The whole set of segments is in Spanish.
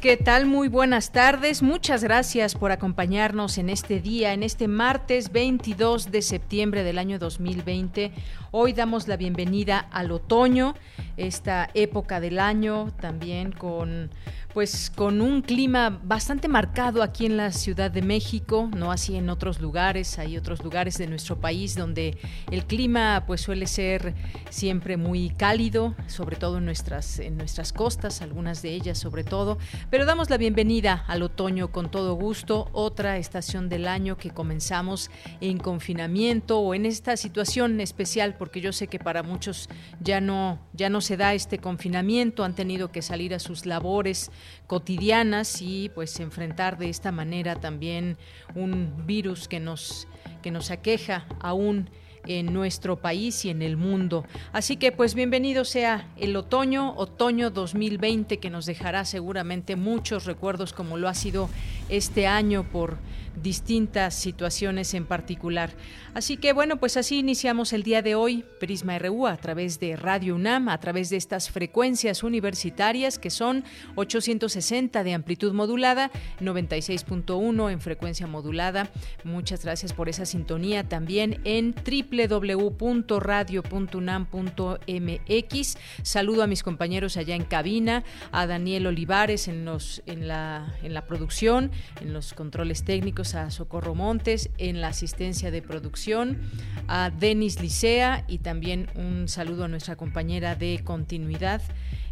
¿Qué tal? Muy buenas tardes. Muchas gracias por acompañarnos en este día, en este martes 22 de septiembre del año 2020. Hoy damos la bienvenida al otoño, esta época del año también con pues con un clima bastante marcado aquí en la Ciudad de México, no así en otros lugares, hay otros lugares de nuestro país donde el clima pues suele ser siempre muy cálido, sobre todo en nuestras en nuestras costas, algunas de ellas sobre todo, pero damos la bienvenida al otoño con todo gusto, otra estación del año que comenzamos en confinamiento o en esta situación especial porque yo sé que para muchos ya no ya no se da este confinamiento, han tenido que salir a sus labores cotidianas y pues enfrentar de esta manera también un virus que nos que nos aqueja aún en nuestro país y en el mundo. Así que pues bienvenido sea el otoño, otoño 2020 que nos dejará seguramente muchos recuerdos como lo ha sido este año por distintas situaciones en particular. Así que bueno, pues así iniciamos el día de hoy, Prisma RU, a través de Radio UNAM, a través de estas frecuencias universitarias que son 860 de amplitud modulada, 96.1 en frecuencia modulada. Muchas gracias por esa sintonía también en www.radio.unam.mx. Saludo a mis compañeros allá en cabina, a Daniel Olivares en, los, en, la, en la producción, en los controles técnicos, a Socorro Montes en la asistencia de producción, a Denis Licea y también un saludo a nuestra compañera de continuidad.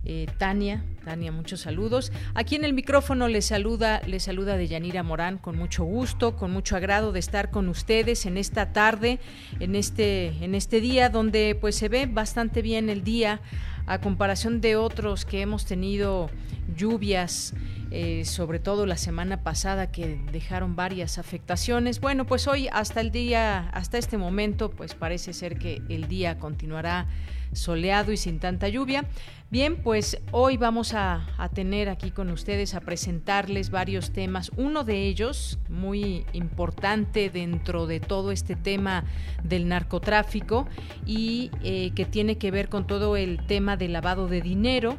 Eh, Tania, Tania, muchos saludos. Aquí en el micrófono les saluda, les saluda Deyanira Morán con mucho gusto, con mucho agrado de estar con ustedes en esta tarde, en este, en este día donde pues se ve bastante bien el día a comparación de otros que hemos tenido lluvias eh, sobre todo la semana pasada que dejaron varias afectaciones. Bueno, pues hoy hasta el día, hasta este momento, pues parece ser que el día continuará soleado y sin tanta lluvia. Bien, pues hoy vamos a, tener aquí con ustedes a presentarles varios temas. Uno de ellos, muy importante dentro de todo este tema del narcotráfico y eh, que tiene que ver con todo el tema del lavado de dinero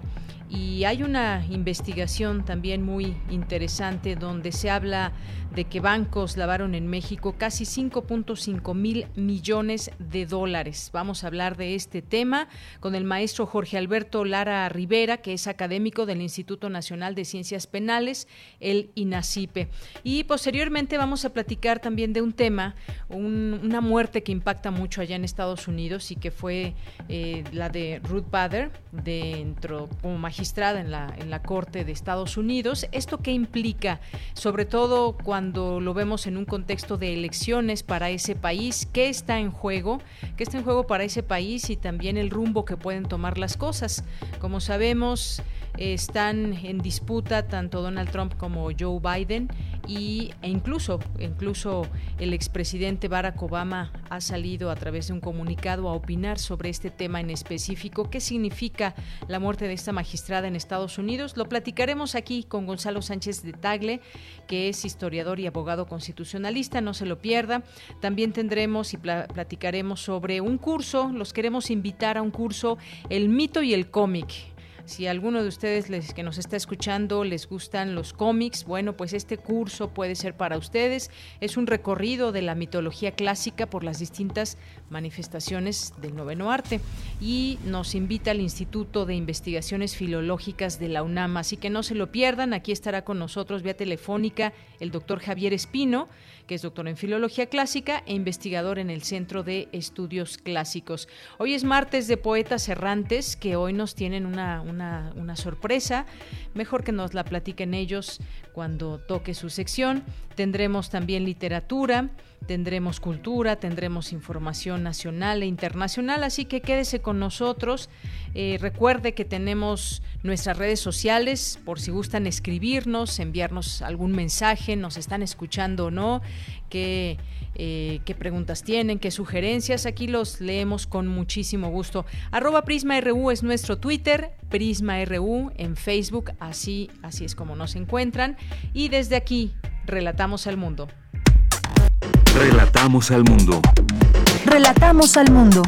y hay una investigación también muy interesante donde se habla de que bancos lavaron en México casi 5.5 mil millones de dólares. Vamos a hablar de este tema con el maestro Jorge Alberto Lara Rivera, que es académico del Instituto Nacional de Ciencias Penales, el INACIPE. Y posteriormente vamos a platicar también de un tema, una muerte que impacta mucho allá en Estados Unidos y que fue eh, la de Ruth Bader, dentro como magistrada en la, en la Corte de Estados Unidos. ¿Esto qué implica? Sobre todo cuando lo vemos en un contexto de elecciones para ese país, ¿qué está en juego? ¿Qué está en juego para ese país y también el rumbo que pueden tomar las cosas? Como sabemos, están en disputa tanto Donald Trump como Joe Biden y, e incluso, incluso el expresidente Barack Obama ha salido a través de un comunicado a opinar sobre este tema en específico. ¿Qué significa la muerte de esta magistrada en Estados Unidos? Lo platicaremos aquí con Gonzalo Sánchez de Tagle, que es historiador y abogado constitucionalista, no se lo pierda. También tendremos y platicaremos sobre un curso, los queremos invitar a un curso, El mito y el cómic si alguno de ustedes que nos está escuchando les gustan los cómics, bueno, pues este curso puede ser para ustedes. Es un recorrido de la mitología clásica por las distintas manifestaciones del noveno arte y nos invita al Instituto de Investigaciones Filológicas de la UNAM. Así que no se lo pierdan, aquí estará con nosotros vía telefónica el doctor Javier Espino que es doctor en Filología Clásica e investigador en el Centro de Estudios Clásicos. Hoy es martes de Poetas Errantes, que hoy nos tienen una, una sorpresa. Mejor que nos la platiquen ellos cuando toque su sección. Tendremos también literatura, tendremos cultura, tendremos información nacional e internacional, así que quédese con nosotros. Eh, recuerde que tenemos nuestras redes sociales por si gustan escribirnos, enviarnos algún mensaje, nos están escuchando o no, qué, eh, preguntas tienen, qué sugerencias. Aquí los leemos con muchísimo gusto. Arroba Prisma RU es nuestro Twitter, Prisma RU en Facebook, así, así es como nos encuentran. Y desde aquí, relatamos al mundo. Relatamos al mundo. Relatamos al mundo.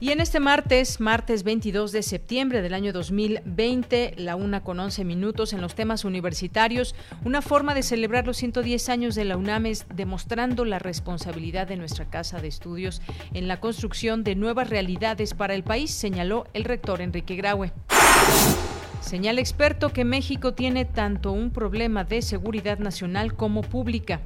Y en este martes, martes 22 de septiembre del año 2020, la una con 11 minutos en los temas universitarios, una forma de celebrar los 110 años de la UNAM es demostrando la responsabilidad de nuestra casa de estudios en la construcción de nuevas realidades para el país, señaló el rector Enrique Graue. Señala experto que México tiene tanto un problema de seguridad nacional como pública.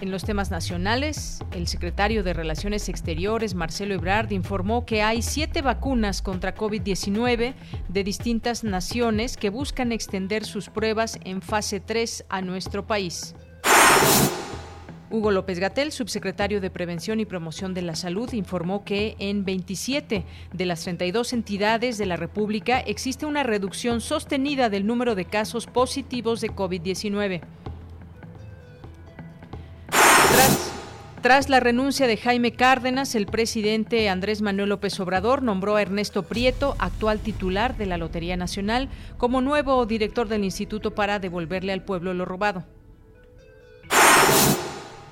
En los temas nacionales, el secretario de Relaciones Exteriores, Marcelo Ebrard, informó que hay siete vacunas contra COVID-19 de distintas naciones que buscan extender sus pruebas en fase 3 a nuestro país. Hugo López Gatel, subsecretario de Prevención y Promoción de la Salud, informó que en 27 de las 32 entidades de la República existe una reducción sostenida del número de casos positivos de COVID-19. Tras, la renuncia de Jaime Cárdenas, el presidente Andrés Manuel López Obrador nombró a Ernesto Prieto, actual titular de la Lotería Nacional, como nuevo director del instituto para devolverle al pueblo lo robado.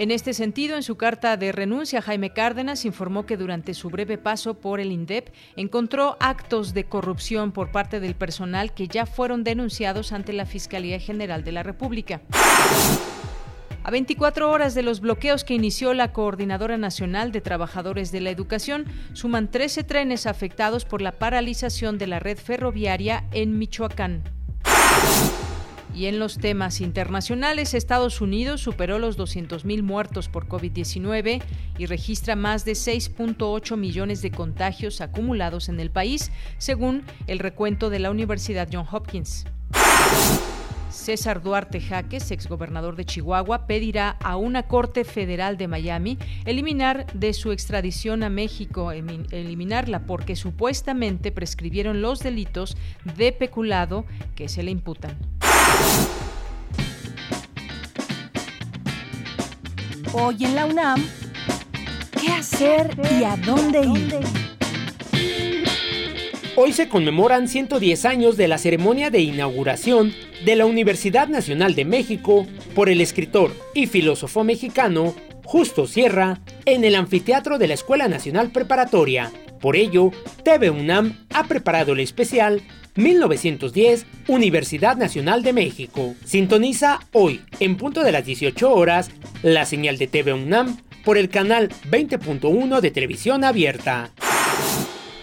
En este sentido, en su carta de renuncia, Jaime Cárdenas informó que durante su breve paso por el INDEP encontró actos de corrupción por parte del personal que ya fueron denunciados ante la Fiscalía General de la República. A 24 horas de los bloqueos que inició la Coordinadora Nacional de Trabajadores de la Educación, suman 13 trenes afectados por la paralización de la red ferroviaria en Michoacán. Y en los temas internacionales, Estados Unidos superó los 200.000 muertos por COVID-19 y registra más de 6.8 millones de contagios acumulados en el país, según el recuento de la Universidad John Hopkins. César Duarte Jaques, exgobernador de Chihuahua, pedirá a una Corte Federal de Miami eliminar de su extradición a México, eliminarla porque supuestamente prescribieron los delitos de peculado que se le imputan. Hoy en la UNAM, ¿qué hacer y a dónde ir? Hoy se conmemoran 110 años de la ceremonia de inauguración de la Universidad Nacional de México por el escritor y filósofo mexicano Justo Sierra en el anfiteatro de la Escuela Nacional Preparatoria. Por ello, TV UNAM ha preparado el especial 1910 Universidad Nacional de México. Sintoniza hoy, en punto de las 18 horas, la señal de TV UNAM por el canal 20.1 de televisión abierta.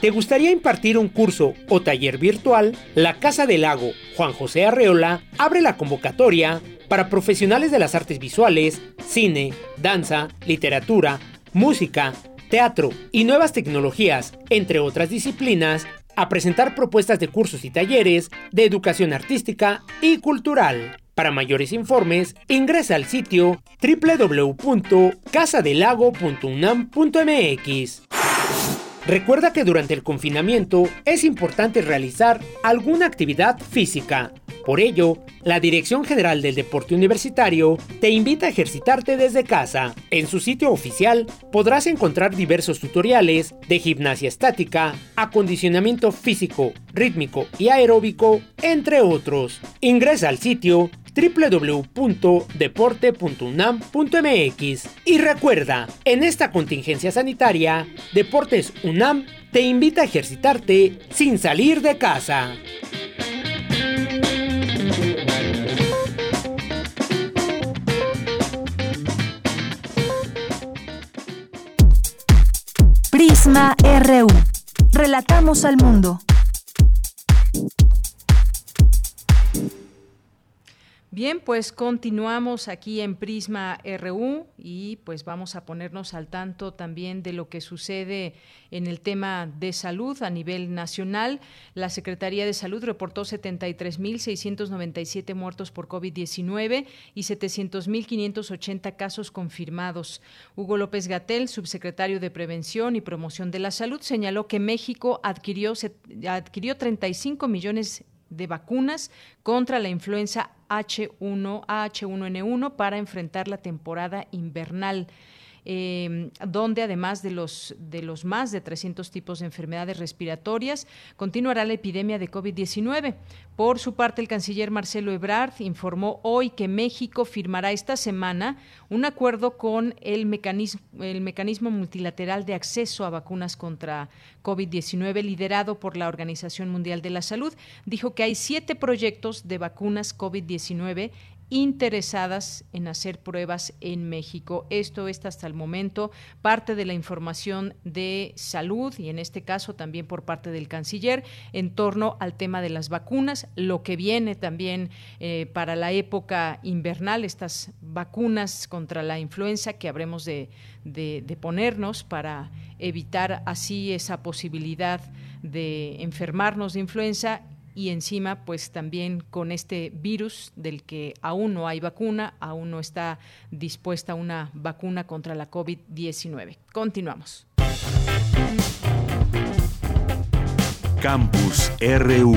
¿Te gustaría impartir un curso o taller virtual? La Casa del Lago Juan José Arreola abre la convocatoria para profesionales de las artes visuales, cine, danza, literatura, música, teatro y nuevas tecnologías, entre otras disciplinas, a presentar propuestas de cursos y talleres de educación artística y cultural. Para mayores informes, ingresa al sitio www.casadelago.unam.mx. Recuerda que durante el confinamiento es importante realizar alguna actividad física. Por ello, la Dirección General del Deporte Universitario te invita a ejercitarte desde casa. En su sitio oficial podrás encontrar diversos tutoriales de gimnasia estática, acondicionamiento físico, rítmico y aeróbico, entre otros. Ingresa al sitio www.deporte.unam.mx. Y recuerda, en esta contingencia sanitaria, Deportes UNAM te invita a ejercitarte sin salir de casa. Prisma RU. Relatamos al mundo. Bien, pues continuamos aquí en Prisma RU y pues vamos a ponernos al tanto también de lo que sucede en el tema de salud a nivel nacional. La Secretaría de Salud reportó 73.697 muertos por COVID-19 y 700.580 casos confirmados. Hugo López Gatel, subsecretario de Prevención y Promoción de la Salud, señaló que México adquirió, adquirió 35 millones de vacunas contra la influenza H1, H1N1 para enfrentar la temporada invernal. Em, donde además de los, de los más de 300 tipos de enfermedades respiratorias, continuará la epidemia de COVID-19. Por su parte, el canciller Marcelo Ebrard informó hoy que México firmará esta semana un acuerdo con el mecanismo, el mecanismo multilateral de acceso a vacunas contra COVID-19 liderado por la Organización Mundial de la Salud. Dijo que hay siete proyectos de vacunas COVID-19 interesadas en hacer pruebas en México. Esto es hasta el momento parte de la información de salud y en este caso también por parte del canciller en torno al tema de las vacunas, lo que viene también eh, para la época invernal, estas vacunas contra la influenza que habremos de, de ponernos para evitar así esa posibilidad de enfermarnos de influenza y encima pues también con este virus del que aún no hay vacuna, aún no está dispuesta una vacuna contra la COVID-19. Continuamos. Campus RU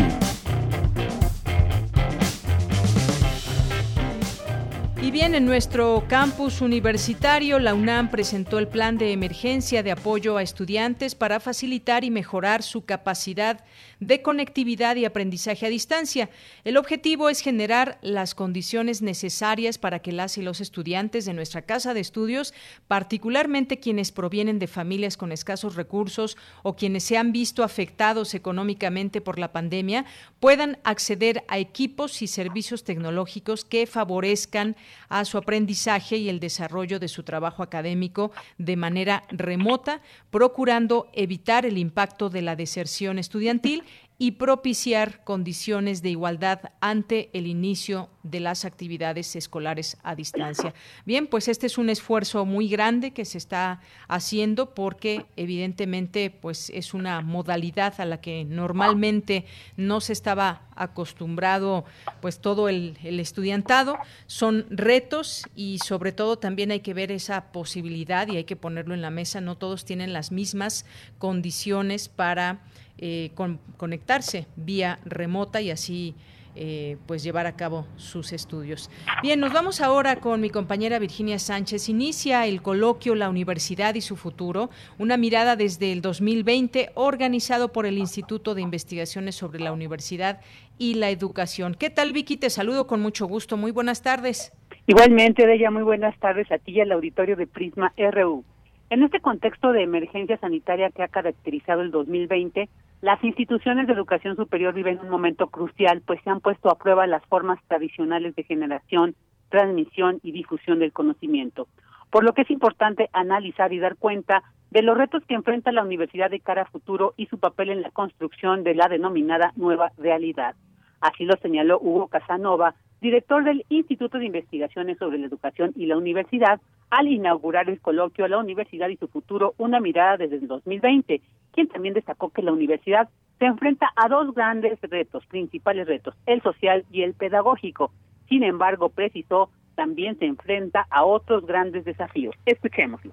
Y bien, en nuestro campus universitario, la UNAM presentó el plan de emergencia de apoyo a estudiantes para facilitar y mejorar su capacidad de conectividad y aprendizaje a distancia. El objetivo es generar las condiciones necesarias para que las y los estudiantes de nuestra casa de estudios, particularmente quienes provienen de familias con escasos recursos o quienes se han visto afectados económicamente por la pandemia, puedan acceder a equipos y servicios tecnológicos que favorezcan a su aprendizaje y el desarrollo de su trabajo académico de manera remota, procurando evitar el impacto de la deserción estudiantil y propiciar condiciones de igualdad ante el inicio de las actividades escolares a distancia. Bien, pues este es un esfuerzo muy grande que se está haciendo porque evidentemente pues es una modalidad a la que normalmente no se estaba acostumbrado pues todo el, el estudiantado. Son retos y sobre todo también hay que ver esa posibilidad y hay que ponerlo en la mesa. No todos tienen las mismas condiciones para eh, conectarse vía remota y así eh, pues llevar a cabo sus estudios. Bien, nos vamos ahora con mi compañera Virginia Sánchez. Inicia el coloquio La Universidad y su futuro, una mirada desde el 2020 organizado por el Instituto de Investigaciones sobre la Universidad y la Educación. ¿Qué tal Vicky? Te saludo con mucho gusto. Muy buenas tardes. Igualmente, de ella muy buenas tardes a ti y al auditorio de Prisma RU. En este contexto de emergencia sanitaria que ha caracterizado el 2020, las instituciones de educación superior viven un momento crucial, pues se han puesto a prueba las formas tradicionales de generación, transmisión y difusión del conocimiento, por lo que es importante analizar y dar cuenta de los retos que enfrenta la universidad de cara a futuro y su papel en la construcción de la denominada nueva realidad. Así lo señaló Hugo Casanova, director del Instituto de Investigaciones sobre la Educación y la Universidad, al inaugurar el coloquio La Universidad y su futuro, una mirada desde el 2020, quien también destacó que la universidad se enfrenta a dos grandes retos, principales retos, el social y el pedagógico. Sin embargo, precisó, también se enfrenta a otros grandes desafíos. Escuchémoslo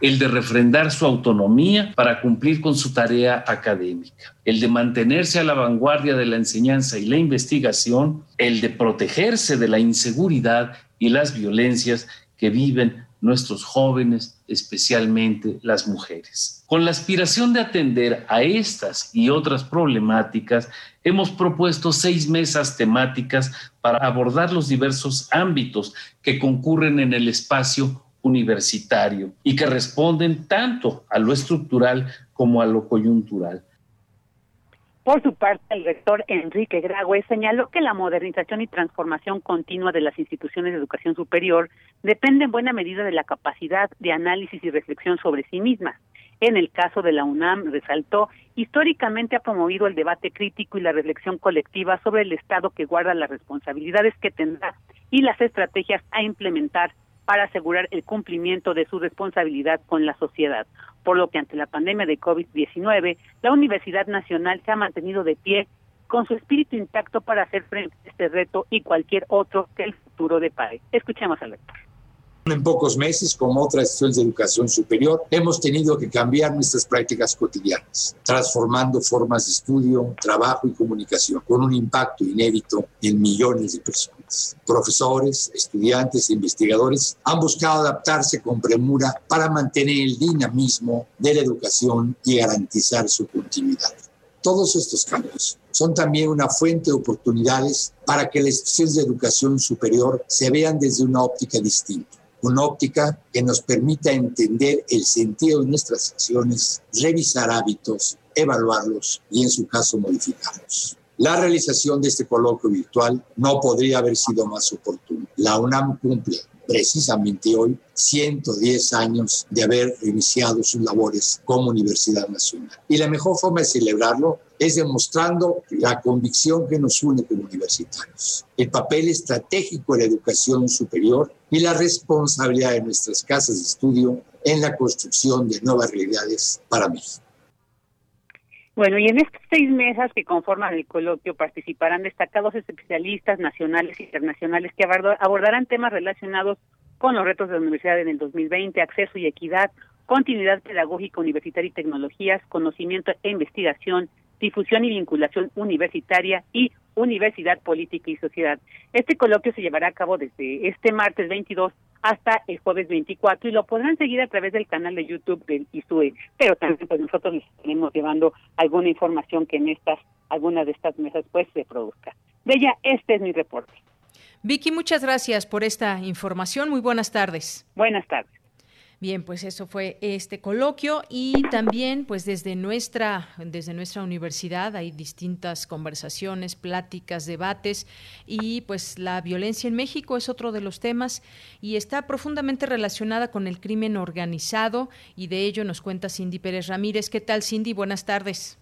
el de refrendar su autonomía para cumplir con su tarea académica, el de mantenerse a la vanguardia de la enseñanza y la investigación, el de protegerse de la inseguridad y las violencias que viven nuestros jóvenes, especialmente las mujeres. Con la aspiración de atender a estas y otras problemáticas, hemos propuesto seis mesas temáticas para abordar los diversos ámbitos que concurren en el espacio universitario y que responden tanto a lo estructural como a lo coyuntural. Por su parte, el rector Enrique Graue señaló que la modernización y transformación continua de las instituciones de educación superior depende en buena medida de la capacidad de análisis y reflexión sobre sí mismas. En el caso de la UNAM, resaltó, históricamente ha promovido el debate crítico y la reflexión colectiva sobre el Estado que guarda las responsabilidades que tendrá y las estrategias a implementar para asegurar el cumplimiento de su responsabilidad con la sociedad. Por lo que ante la pandemia de COVID-19, la Universidad Nacional se ha mantenido de pie con su espíritu intacto para hacer frente a este reto y cualquier otro que el futuro depare. Escuchemos al lector. En pocos meses, como otras instituciones de educación superior, hemos tenido que cambiar nuestras prácticas cotidianas, transformando formas de estudio, trabajo y comunicación, con un impacto inédito en millones de personas. Profesores, estudiantes e investigadores han buscado adaptarse con premura para mantener el dinamismo de la educación y garantizar su continuidad. Todos estos cambios son también una fuente de oportunidades para que las instituciones de educación superior se vean desde una óptica distinta una óptica que nos permita entender el sentido de nuestras acciones, revisar hábitos, evaluarlos y en su caso modificarlos. La realización de este coloquio virtual no podría haber sido más oportuna. La UNAM cumple precisamente hoy 110 años de haber iniciado sus labores como Universidad Nacional. Y la mejor forma de celebrarlo es demostrando la convicción que nos une como universitarios, el papel estratégico de la educación superior y la responsabilidad de nuestras casas de estudio en la construcción de nuevas realidades para México. Bueno, y en estas seis mesas que conforman el coloquio participarán destacados especialistas nacionales e internacionales que abordarán temas relacionados con los retos de la universidad en el 2020, acceso y equidad, continuidad pedagógica universitaria y tecnologías, conocimiento e investigación, difusión y vinculación universitaria y universidad política y sociedad. Este coloquio se llevará a cabo desde este martes 22 hasta el jueves 24 y lo podrán seguir a través del canal de YouTube del ISUE, pero también pues nosotros les estaremos llevando alguna información que en estas, algunas de estas mesas pues se produzca. Bella, este es mi reporte. Vicky, muchas gracias por esta información. Muy buenas tardes. Buenas tardes. Bien, pues eso fue este coloquio y también pues desde nuestra desde nuestra universidad hay distintas conversaciones, pláticas, debates y pues la violencia en México es otro de los temas y está profundamente relacionada con el crimen organizado y de ello nos cuenta Cindy Pérez Ramírez. ¿Qué tal Cindy? Buenas tardes.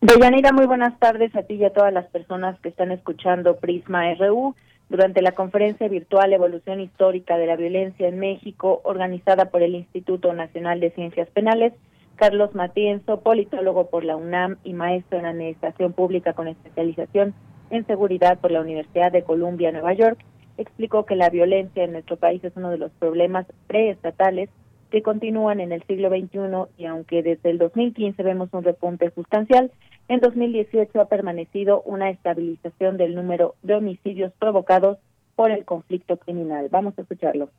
Deyanira, muy buenas tardes a ti y a todas las personas que están escuchando Prisma RU durante la conferencia virtual Evolución Histórica de la Violencia en México, organizada por el Instituto Nacional de Ciencias Penales, Carlos Matienzo, politólogo por la UNAM y maestro en Administración Pública con especialización en Seguridad por la Universidad de Columbia, Nueva York, explicó que la violencia en nuestro país es uno de los problemas preestatales que continúan en el siglo XXI y aunque desde el 2015 vemos un repunte sustancial, en 2018 ha permanecido una estabilización del número de homicidios provocados por el conflicto criminal. Vamos a escucharlo.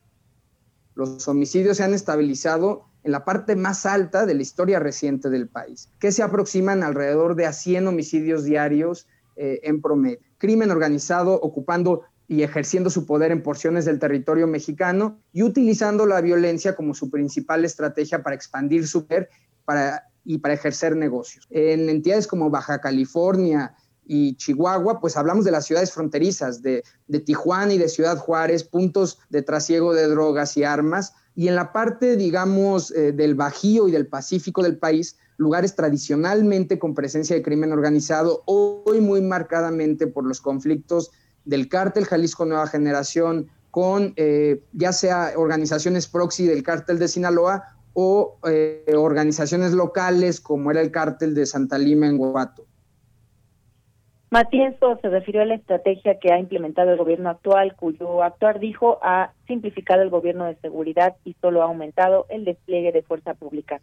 Los homicidios se han estabilizado en la parte más alta de la historia reciente del país, que se aproximan alrededor de a 100 homicidios diarios eh, en promedio. Crimen organizado ocupando y ejerciendo su poder en porciones del territorio mexicano y utilizando la violencia como su principal estrategia para expandir su poder y para ejercer negocios. En entidades como Baja California y Chihuahua, pues hablamos de las ciudades fronterizas, de, Tijuana y de Ciudad Juárez, puntos de trasiego de drogas y armas, y en la parte, digamos, eh, del Bajío y del Pacífico del país, lugares tradicionalmente con presencia de crimen organizado, hoy muy marcadamente por los conflictos del cártel Jalisco Nueva Generación con eh, ya sea organizaciones proxy del cártel de Sinaloa o eh, organizaciones locales como era el cártel de Santa Lima en Guato. Matienzo se refirió a la estrategia que ha implementado el gobierno actual, cuyo actuar, dijo, ha simplificado el gobierno de seguridad y solo ha aumentado el despliegue de fuerza pública.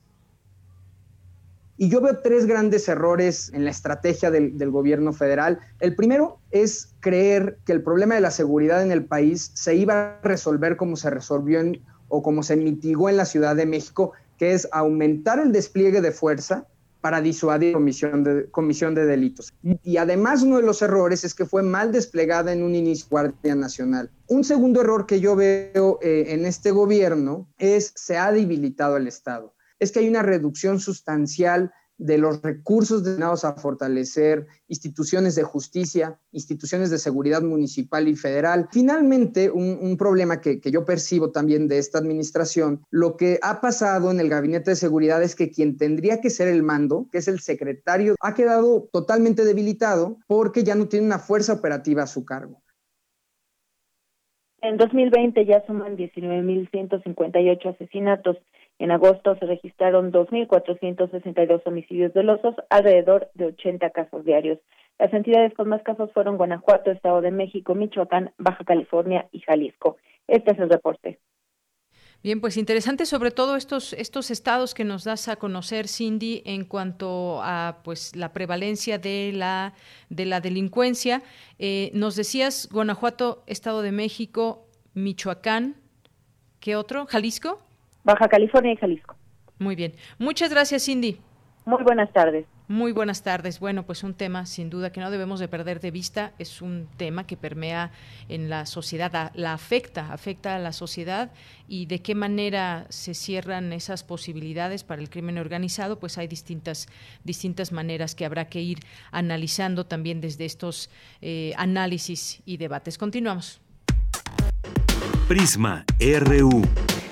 Y yo veo tres grandes errores en la estrategia del, del, gobierno federal. El primero es creer que el problema de la seguridad en el país se iba a resolver como se resolvió en o como se mitigó en la Ciudad de México, que es aumentar el despliegue de fuerza para disuadir comisión de, comisión de delitos. Y, además uno de los errores es que fue mal desplegada en un inicio Guardia Nacional. Un segundo error que yo veo eh, en este gobierno es se ha debilitado el Estado. Es que hay una reducción sustancial de los recursos destinados a fortalecer instituciones de justicia, instituciones de seguridad municipal y federal. Finalmente, un, problema que, que, yo percibo también de esta administración, lo que ha pasado en el gabinete de seguridad es que quien tendría que ser el mando, que es el secretario, ha quedado totalmente debilitado porque ya no tiene una fuerza operativa a su cargo. En 2020 ya suman 19.158 asesinatos. En agosto se registraron 2.462 homicidios dolosos, alrededor de 80 casos diarios. Las entidades con más casos fueron Guanajuato, Estado de México, Michoacán, Baja California y Jalisco. Este es el reporte. Bien, pues interesante sobre todo estos, estos estados que nos das a conocer, Cindy, en cuanto a pues la prevalencia de la, de la delincuencia. Eh, nos decías Guanajuato, Estado de México, Michoacán, ¿qué otro? ¿Jalisco? Baja California y Jalisco. Muy bien. Muchas gracias, Cindy. Muy buenas tardes. Muy buenas tardes. Bueno, pues un tema sin duda que no debemos de perder de vista. Es un tema que permea en la sociedad, la afecta, afecta a la sociedad y de qué manera se cierran esas posibilidades para el crimen organizado, pues hay distintas, distintas maneras que habrá que ir analizando también desde estos eh, análisis y debates. Continuamos. Prisma RU.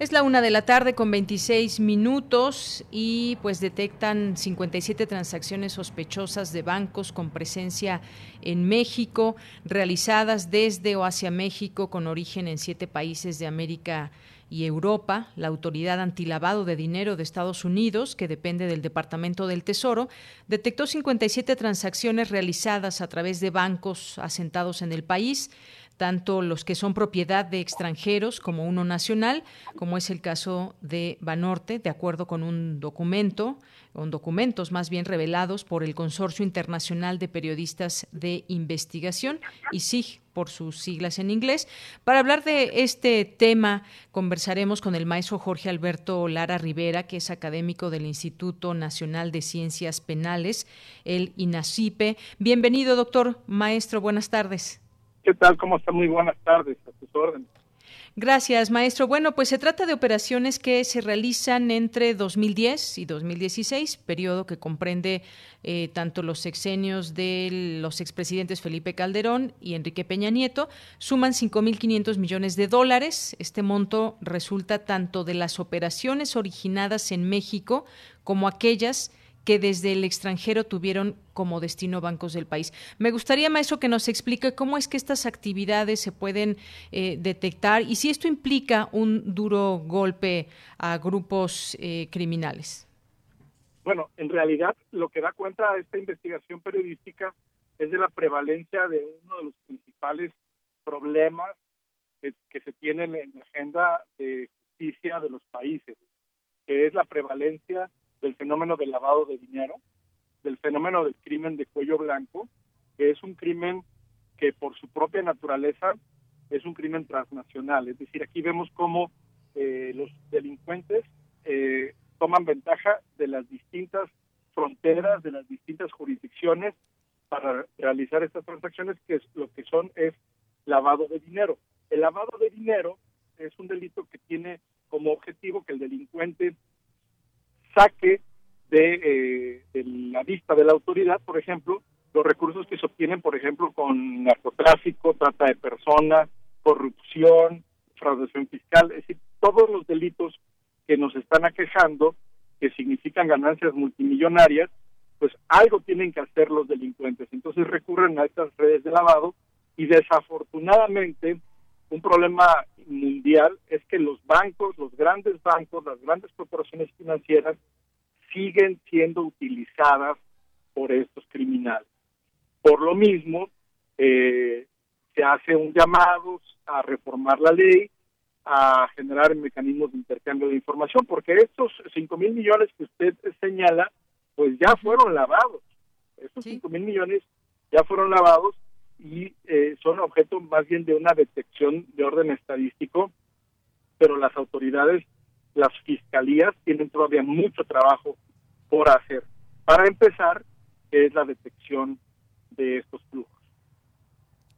Es la una de la tarde con 26 minutos y pues detectan 57 transacciones sospechosas de bancos con presencia en México realizadas desde o hacia México con origen en siete países de América y Europa, la Autoridad Antilavado de Dinero de Estados Unidos, que depende del Departamento del Tesoro, detectó 57 transacciones realizadas a través de bancos asentados en el país tanto los que son propiedad de extranjeros como uno nacional, como es el caso de Banorte, de acuerdo con un documento, con documentos más bien revelados por el Consorcio Internacional de Periodistas de Investigación, y SIG por sus siglas en inglés. Para hablar de este tema, conversaremos con el maestro Jorge Alberto Lara Rivera, que es académico del Instituto Nacional de Ciencias Penales, el INACIPE. Bienvenido, doctor maestro, buenas tardes. ¿Qué tal? ¿Cómo está? Muy buenas tardes, a tus órdenes. Gracias, maestro. Bueno, pues se trata de operaciones que se realizan entre 2010 y 2016, periodo que comprende eh, tanto los sexenios de los expresidentes Felipe Calderón y Enrique Peña Nieto. Suman 5.500 millones de dólares. Este monto resulta tanto de las operaciones originadas en México como aquellas que desde el extranjero tuvieron como destino bancos del país. Me gustaría, maestro, que nos explique cómo es que estas actividades se pueden eh, detectar y si esto implica un duro golpe a grupos eh, criminales. Bueno, en realidad lo que da cuenta esta investigación periodística es de la prevalencia de uno de los principales problemas que, que se tienen en la agenda de justicia de los países, que es la prevalencia del fenómeno del lavado de dinero, del fenómeno del crimen de cuello blanco, que es un crimen que por su propia naturaleza es un crimen transnacional. Es decir, aquí vemos cómo eh, los delincuentes eh, toman ventaja de las distintas fronteras, de las distintas jurisdicciones para realizar estas transacciones, que es, lo que son es lavado de dinero. El lavado de dinero es un delito que tiene como objetivo que el delincuente saque de, eh, la vista de la autoridad, por ejemplo, los recursos que se obtienen, por ejemplo, con narcotráfico, trata de personas, corrupción, fraudación fiscal, es decir, todos los delitos que nos están aquejando, que significan ganancias multimillonarias, pues algo tienen que hacer los delincuentes. Entonces recurren a estas redes de lavado y desafortunadamente un problema mundial es que los bancos, los grandes bancos, las grandes corporaciones financieras siguen siendo utilizadas por estos criminales. Por lo mismo, eh, se hace un llamado a reformar la ley, a generar mecanismos de intercambio de información, porque estos 5 mil millones que usted señala, pues ya fueron lavados. Estos 5 mil millones ya fueron lavados y eh, son objeto más bien de una detección de orden estadístico, pero las autoridades las fiscalías tienen todavía mucho trabajo por hacer. Para empezar, es la detección de estos flujos.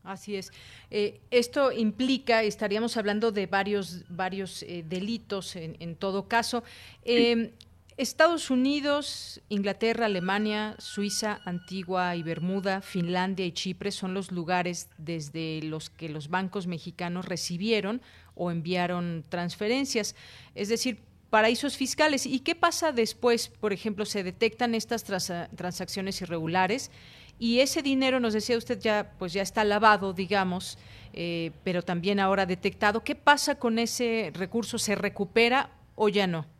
Así es. Eh, esto implica, estaríamos hablando de varios, varios eh, delitos en, todo caso. Em, Estados Unidos, Inglaterra, Alemania, Suiza, Antigua y Bermuda, Finlandia y Chipre son los lugares desde los que los bancos mexicanos recibieron o enviaron transferencias. Es decir, paraísos fiscales. ¿Y qué pasa después? Por ejemplo, se detectan estas transacciones irregulares y ese dinero, nos decía usted, ya, pues ya está lavado, digamos, eh, pero también ahora detectado. ¿Qué pasa con ese recurso? ¿Se recupera o ya no?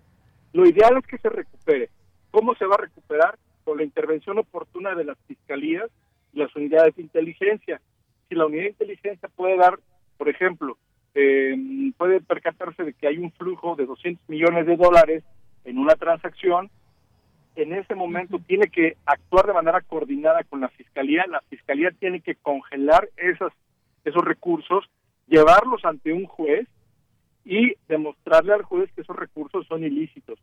Lo ideal es que se recupere. ¿Cómo se va a recuperar? Con la intervención oportuna de las fiscalías y las unidades de inteligencia. Si la unidad de inteligencia puede dar, por ejemplo, eh, puede percatarse de que hay un flujo de 200 millones de dólares en una transacción, en ese momento tiene que actuar de manera coordinada con la fiscalía. La fiscalía tiene que congelar esas, esos recursos, llevarlos ante un juez y demostrarle al juez que esos recursos son ilícitos.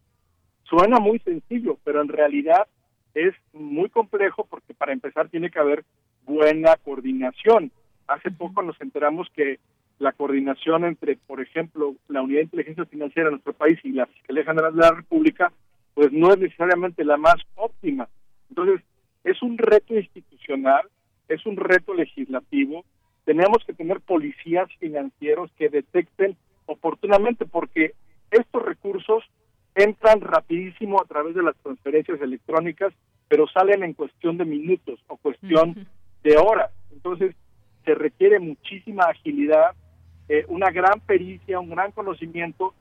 Suena muy sencillo, pero en realidad es muy complejo porque para empezar tiene que haber buena coordinación. Hace poco nos enteramos que la coordinación entre, por ejemplo, la Unidad de Inteligencia Financiera de nuestro país y la Fiscalía General de la República pues no es necesariamente la más óptima. Entonces, es un reto institucional, es un reto legislativo. Tenemos que tener policías financieros que detecten oportunamente, porque estos recursos entran rapidísimo a través de las transferencias electrónicas, pero salen en cuestión de minutos o cuestión de horas. Entonces, se requiere muchísima agilidad, eh, una gran pericia, un gran conocimiento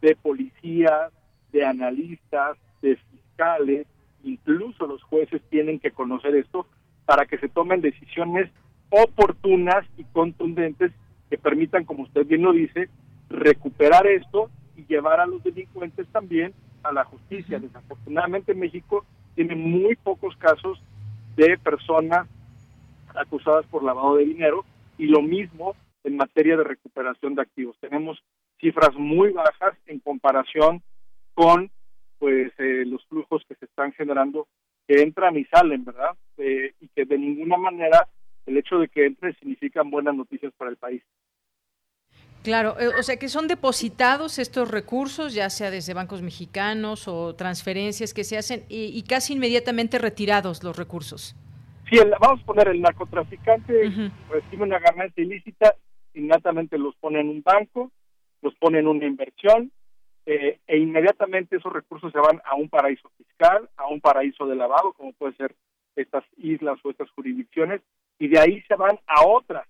de policías, de analistas, de fiscales, incluso los jueces tienen que conocer esto para que se tomen decisiones oportunas y contundentes que permitan, como usted bien lo dice, recuperar esto y llevar a los delincuentes también a la justicia. Desafortunadamente México tiene muy pocos casos de personas acusadas por lavado de dinero y lo mismo en materia de recuperación de activos. Tenemos cifras muy bajas en comparación con pues eh, los flujos que se están generando que entran y salen, ¿verdad? Eh, y que de ninguna manera el hecho de que entren significan buenas noticias para el país. Claro, eh, o sea que son depositados estos recursos, ya sea desde bancos mexicanos o transferencias que se hacen, y, casi inmediatamente retirados los recursos. Sí, vamos a poner, el narcotraficante recibe una ganancia ilícita, inmediatamente los pone en un banco, los pone en una inversión, eh, e inmediatamente esos recursos se van a un paraíso fiscal, a un paraíso de lavado, como puede ser estas islas o estas jurisdicciones, y de ahí se van a otras.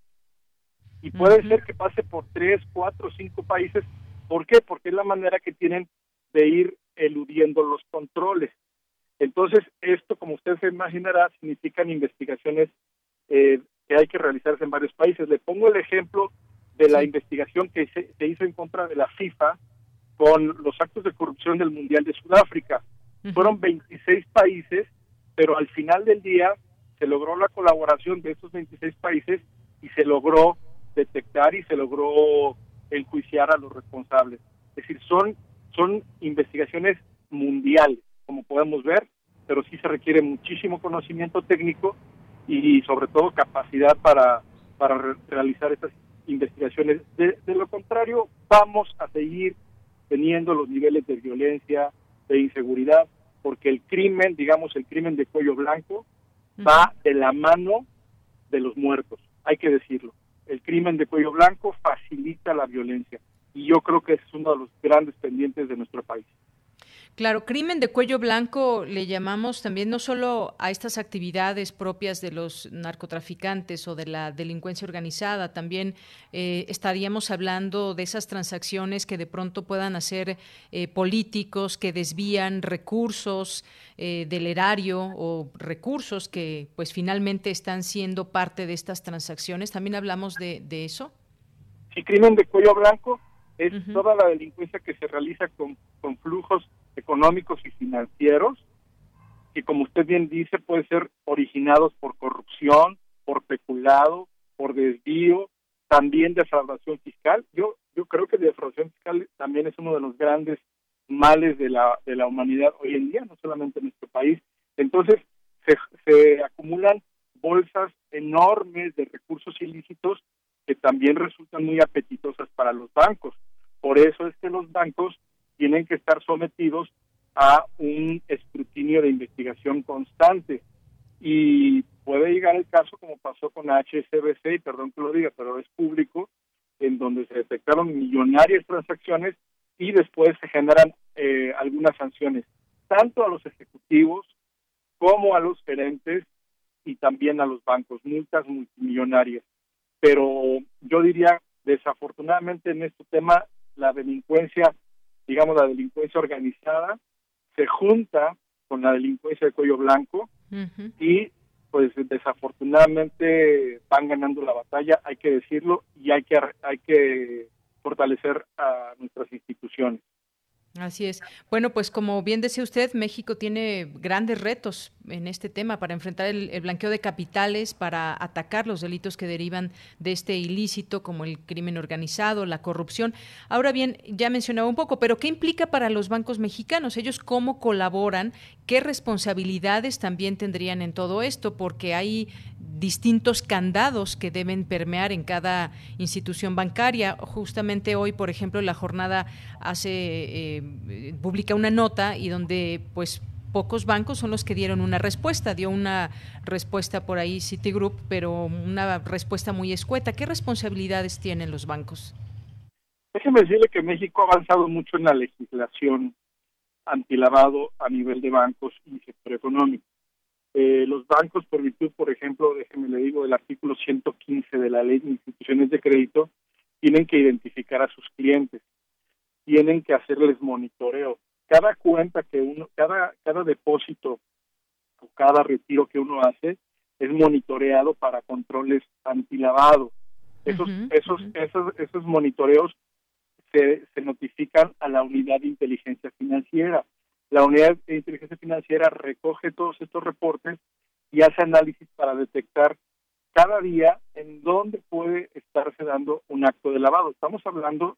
Y puede ser que pase por tres, cuatro, cinco países. ¿Por qué? Porque es la manera que tienen de ir eludiendo los controles. Entonces, esto, como usted se imaginará, significan investigaciones eh, que hay que realizarse en varios países. Le pongo el ejemplo de la investigación que se hizo en contra de la FIFA con los actos de corrupción del Mundial de Sudáfrica. Fueron 26 países, pero al final del día se logró la colaboración de estos 26 países y se logró detectar y se logró enjuiciar a los responsables. Es decir, son, son investigaciones mundiales, como podemos ver, pero sí se requiere muchísimo conocimiento técnico y sobre todo capacidad para, para realizar estas investigaciones. de lo contrario, vamos a seguir teniendo los niveles de violencia, de inseguridad, porque el crimen, digamos, el crimen de cuello blanco, va de la mano de los muertos, hay que decirlo. El crimen de cuello blanco facilita la violencia y yo creo que es uno de los grandes pendientes de nuestro país. Claro, crimen de cuello blanco le llamamos también no solo a estas actividades propias de los narcotraficantes o de la delincuencia organizada, también eh, estaríamos hablando de esas transacciones que de pronto puedan hacer eh, políticos que desvían recursos eh, del erario o recursos que pues finalmente están siendo parte de estas transacciones. También hablamos de, eso. Sí, crimen de cuello blanco es toda la delincuencia que se realiza con, con flujos económicos y financieros, que como usted bien dice, pueden ser originados por corrupción, por peculado, por desvío, también defraudación fiscal. Yo, yo creo que defraudación fiscal también es uno de los grandes males de la, de la humanidad hoy en día, no solamente en nuestro país. Entonces, se, se acumulan bolsas enormes de recursos ilícitos que también resultan muy apetitosas para los bancos. Por eso es que los bancos tienen que estar sometidos a un escrutinio de investigación constante. Y puede llegar el caso, como pasó con HSBC, y perdón que lo diga, pero es público, en donde se detectaron millonarias transacciones y después se generan eh, algunas sanciones, tanto a los ejecutivos como a los gerentes y también a los bancos, multas multimillonarias. Pero yo diría, desafortunadamente en este tema, la delincuencia, digamos la delincuencia organizada, se junta con la delincuencia de cuello blanco y pues desafortunadamente van ganando la batalla, hay que decirlo, y hay que hay que fortalecer a nuestras instituciones. Así es. Bueno, pues como bien decía usted, México tiene grandes retos en este tema para enfrentar el, blanqueo de capitales, para atacar los delitos que derivan de este ilícito, como el crimen organizado, la corrupción. Ahora bien, ya mencionaba un poco, pero ¿qué implica para los bancos mexicanos? ¿Ellos cómo colaboran? ¿Qué responsabilidades también tendrían en todo esto? Porque hay distintos candados que deben permear en cada institución bancaria. Justamente hoy, por ejemplo, la jornada hace eh, publica una nota y donde pues pocos bancos son los que dieron una respuesta. Dio una respuesta por ahí Citigroup, pero una respuesta muy escueta. ¿Qué responsabilidades tienen los bancos? Déjeme decirle que México ha avanzado mucho en la legislación antilavado a nivel de bancos y sector económico. Eh, los bancos, por virtud, por ejemplo, déjeme le digo, del artículo 115 de la Ley de Instituciones de Crédito, tienen que identificar a sus clientes, tienen que hacerles monitoreo. Cada cuenta que uno, cada, cada depósito o cada retiro que uno hace es monitoreado para controles antilavado. Esos, esos, esos, esos monitoreos se, se notifican a la unidad de inteligencia financiera. La unidad de inteligencia financiera recoge todos estos reportes y hace análisis para detectar cada día en dónde puede estarse dando un acto de lavado. Estamos hablando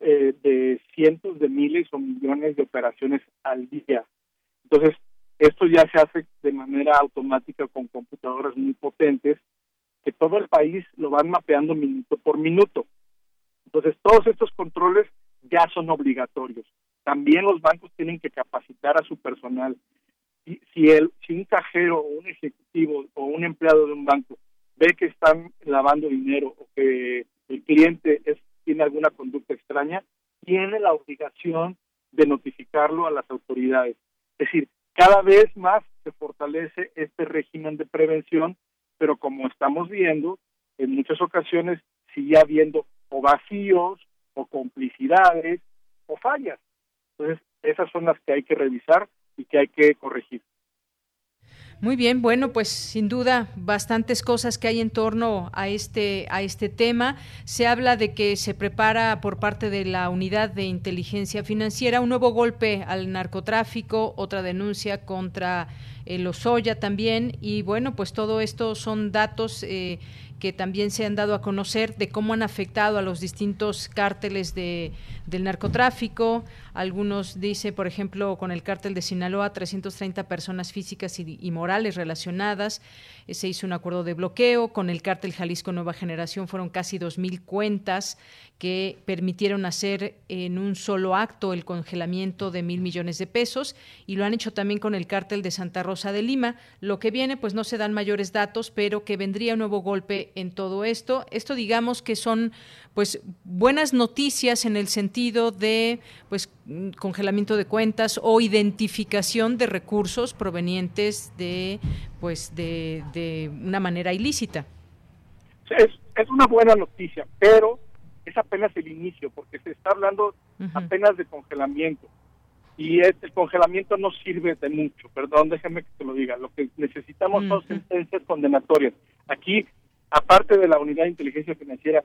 eh, de cientos de miles o millones de operaciones al día. Entonces, esto ya se hace de manera automática con computadoras muy potentes que todo el país lo van mapeando minuto por minuto. Entonces, todos estos controles ya son obligatorios. También los bancos tienen que capacitar a su personal. Si, si, el, si un cajero o un ejecutivo o un empleado de un banco ve que están lavando dinero o que el cliente es, tiene alguna conducta extraña, tiene la obligación de notificarlo a las autoridades. Es decir, cada vez más se fortalece este régimen de prevención, pero como estamos viendo, en muchas ocasiones sigue habiendo o vacíos o complicidades o fallas. Entonces, esas son las que hay que revisar y que hay que corregir. Muy bien, bueno, pues sin duda bastantes cosas que hay en torno a este a este tema. Se habla de que se prepara por parte de la Unidad de Inteligencia Financiera un nuevo golpe al narcotráfico, otra denuncia contra el Osoya también y bueno, pues todo esto son datos eh, que también se han dado a conocer de cómo han afectado a los distintos cárteles de, del narcotráfico. Algunos dice, por ejemplo, con el cártel de Sinaloa, 330 personas físicas y, morales relacionadas. Eh, se hizo un acuerdo de bloqueo. Con el cártel Jalisco Nueva Generación fueron casi 2.000 cuentas que permitieron hacer en un solo acto el congelamiento de mil millones de pesos y lo han hecho también con el cártel de Santa Rosa de Lima. Lo que viene, pues no se dan mayores datos, pero que vendría un nuevo golpe en todo esto. Esto digamos que son pues buenas noticias en el sentido de pues congelamiento de cuentas o identificación de recursos provenientes de pues de, de una manera ilícita. Es, es una buena noticia, pero es apenas el inicio, porque se está hablando apenas de congelamiento. Y el congelamiento no sirve de mucho, perdón, déjeme que te lo diga. Lo que necesitamos son sentencias condenatorias. Aquí, aparte de la unidad de inteligencia financiera,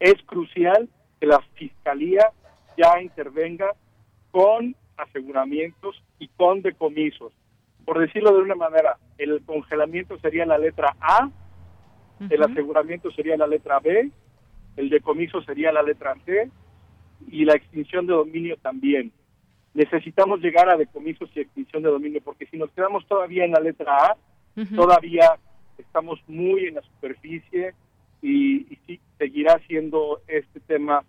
es crucial que la fiscalía ya intervenga con aseguramientos y con decomisos. Por decirlo de una manera, el congelamiento sería la letra A, el aseguramiento sería la letra B el decomiso sería la letra C y la extinción de dominio también. necesitamos llegar a decomisos y extinción de dominio, porque si nos quedamos todavía en la letra A, todavía estamos muy en la superficie y, sí, seguirá siendo este tema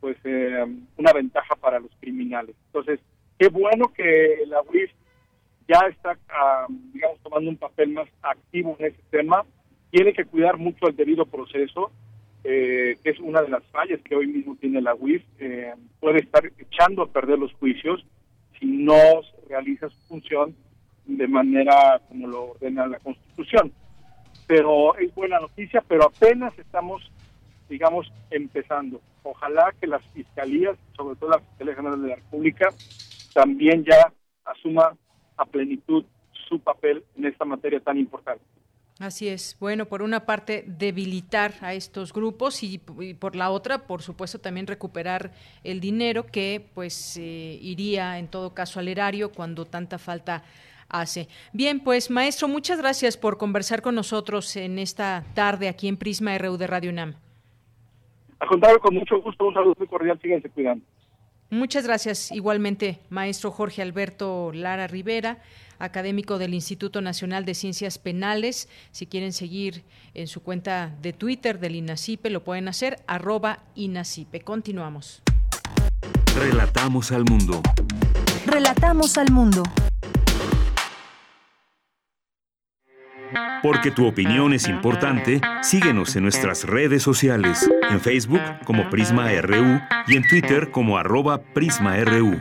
pues eh, una ventaja para los criminales. Entonces, qué bueno que la UIF ya está, ah, digamos, tomando un papel más activo en ese tema. Tiene que cuidar mucho el debido proceso, eh, que es una de las fallas que hoy mismo tiene la UIF. Eh, puede estar echando a perder los juicios si no realiza su función de manera como lo ordena la Constitución. Pero es buena noticia, pero apenas estamos, digamos, empezando. Ojalá que las fiscalías, sobre todo la Fiscalía General de la República, también ya asuma a plenitud su papel en esta materia tan importante. Así es. Bueno, por una parte, debilitar a estos grupos y, por la otra, por supuesto, también recuperar el dinero que pues eh, iría en todo caso al erario cuando tanta falta hace. Bien, pues maestro, muchas gracias por conversar con nosotros en esta tarde aquí en Prisma RU de Radio UNAM. A contrario, con mucho gusto, un saludo muy cordial, síguense cuidando. Muchas gracias. Igualmente, maestro Jorge Alberto Lara Rivera, académico del Instituto Nacional de Ciencias Penales. Si quieren seguir en su cuenta de Twitter del INACIPE, lo pueden hacer, arroba INACIPE. Continuamos. Relatamos al mundo. Relatamos al mundo. Porque tu opinión es importante, síguenos en nuestras redes sociales, en Facebook como Prisma RU y en Twitter como arroba PrismaRU.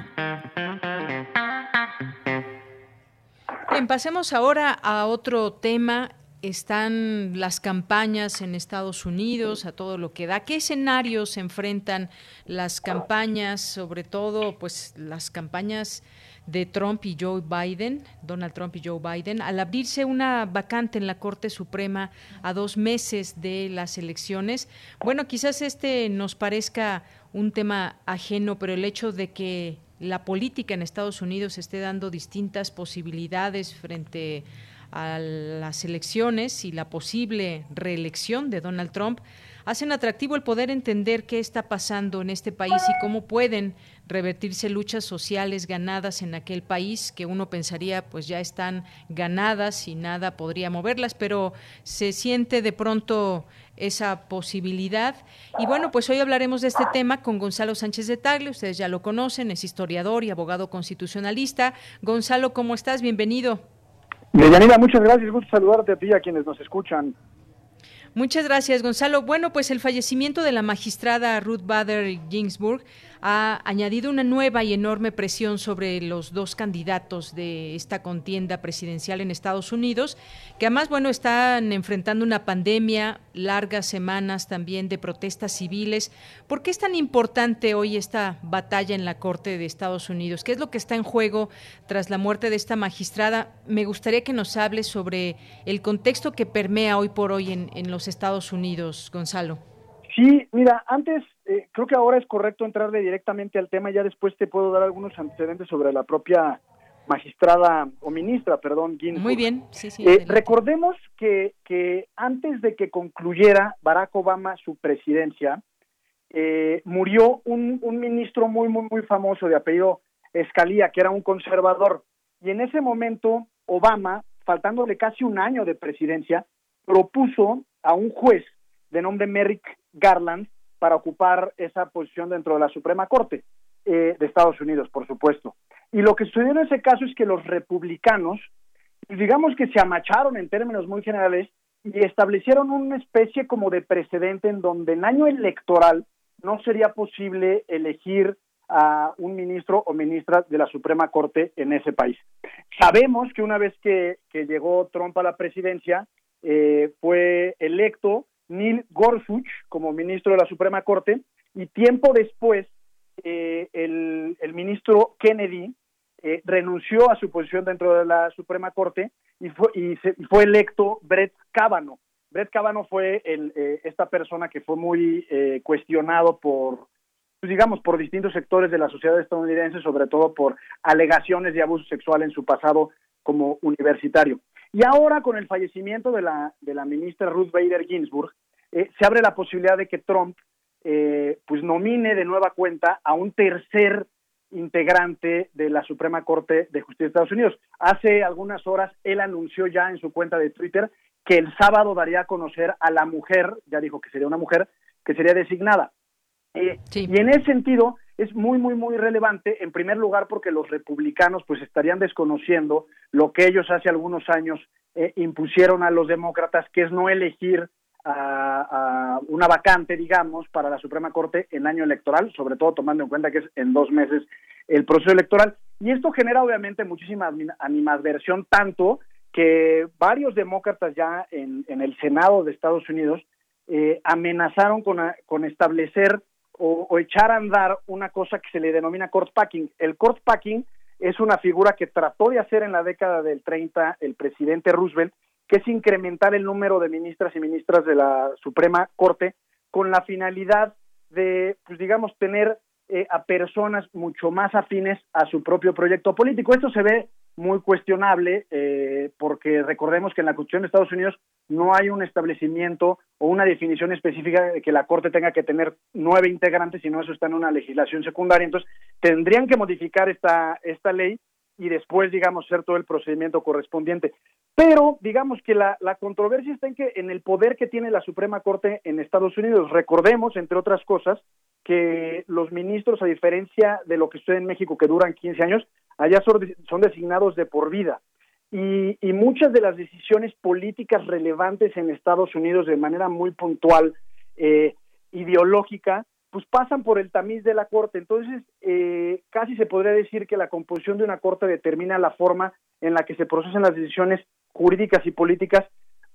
Bien, pasemos ahora a otro tema. Están las campañas en Estados Unidos, a todo lo que da. ¿Qué escenarios se enfrentan las campañas, sobre todo pues las campañas de Trump y Joe Biden, Donald Trump y Joe Biden, al abrirse una vacante en la Corte Suprema a dos meses de las elecciones. Bueno, quizás este nos parezca un tema ajeno, pero el hecho de que la política en Estados Unidos esté dando distintas posibilidades frente a las elecciones y la posible reelección de Donald Trump, hacen atractivo el poder entender qué está pasando en este país y cómo pueden revertirse luchas sociales ganadas en aquel país que uno pensaría pues ya están ganadas y nada podría moverlas, pero se siente de pronto esa posibilidad. Y bueno, pues hoy hablaremos de este tema con Gonzalo Sánchez de Tagle, ustedes ya lo conocen, es historiador y abogado constitucionalista. Gonzalo, ¿cómo estás? Bienvenido. Deyanira, muchas gracias, gusto saludarte a ti y a quienes nos escuchan. Muchas gracias, Gonzalo. Bueno, pues el fallecimiento de la magistrada Ruth Bader Ginsburg ha añadido una nueva y enorme presión sobre los dos candidatos de esta contienda presidencial en Estados Unidos, que además, bueno, están enfrentando una pandemia, largas semanas también de protestas civiles. ¿Por qué es tan importante hoy esta batalla en la Corte de Estados Unidos? ¿Qué es lo que está en juego tras la muerte de esta magistrada? Me gustaría que nos hables sobre el contexto que permea hoy por hoy en, en los Estados Unidos, Gonzalo. Sí, mira, antes eh, creo que ahora es correcto entrarle directamente al tema, ya después te puedo dar algunos antecedentes sobre la propia magistrada o ministra, perdón, Ginsburg. Muy bien, sí, sí. Eh, recordemos que, que antes de que concluyera Barack Obama su presidencia, eh, murió un, un ministro muy, muy, muy famoso de apellido Escalía, que era un conservador. Y en ese momento, Obama, faltándole casi un año de presidencia, propuso a un juez de nombre Merrick Garland para ocupar esa posición dentro de la Suprema Corte eh, de Estados Unidos, por supuesto. Y lo que sucedió en ese caso es que los republicanos, digamos que se amacharon en términos muy generales y establecieron una especie como de precedente en donde en año electoral no sería posible elegir a un ministro o ministra de la Suprema Corte en ese país. Sabemos que una vez que, llegó Trump a la presidencia, eh, fue electo Neil Gorsuch como ministro de la Suprema Corte y tiempo después eh, el, ministro Kennedy eh, renunció a su posición dentro de la Suprema Corte y fue, y, fue electo Brett Kavanaugh. Brett Kavanaugh fue el, eh, esta persona que fue muy cuestionado por, pues, digamos, por distintos sectores de la sociedad estadounidense, sobre todo por alegaciones de abuso sexual en su pasado como universitario. Y ahora con el fallecimiento de la, de la ministra Ruth Bader Ginsburg, eh, se abre la posibilidad de que Trump eh, pues nomine de nueva cuenta a un tercer integrante de la Suprema Corte de Justicia de Estados Unidos. Hace algunas horas él anunció ya en su cuenta de Twitter que el sábado daría a conocer a la mujer, ya dijo que sería una mujer, que sería designada. Eh, y en ese sentido es muy, muy, muy relevante, en primer lugar porque los republicanos pues estarían desconociendo lo que ellos hace algunos años eh, impusieron a los demócratas, que es no elegir a, una vacante, digamos, para la Suprema Corte en año electoral, sobre todo tomando en cuenta que es en dos meses el proceso electoral. Y esto genera obviamente muchísima animadversión, tanto que varios demócratas ya en, el Senado de Estados Unidos eh, amenazaron con, con establecer o, echar a andar una cosa que se le denomina court packing. El court packing es una figura que trató de hacer en la década del 30 el presidente Roosevelt que es incrementar el número de ministras y ministras de la Suprema Corte con la finalidad de, pues digamos, tener eh, a personas mucho más afines a su propio proyecto político. Esto se ve muy cuestionable eh, porque recordemos que en la Constitución de Estados Unidos no hay un establecimiento o una definición específica de que la Corte tenga que tener nueve integrantes, sino eso está en una legislación secundaria. Entonces, tendrían que modificar esta, esta ley y después, digamos, hacer todo el procedimiento correspondiente. Pero, digamos que la, la controversia está en, que, en el poder que tiene la Suprema Corte en Estados Unidos. Recordemos, entre otras cosas, que los ministros, a diferencia de lo que sucede en México, que duran 15 años, allá son, designados de por vida. Y, y, muchas de las decisiones políticas relevantes en Estados Unidos de manera muy puntual, eh, ideológica, pues pasan por el tamiz de la Corte. Entonces, eh, casi se podría decir que la composición de una Corte determina la forma en la que se procesan las decisiones jurídicas y políticas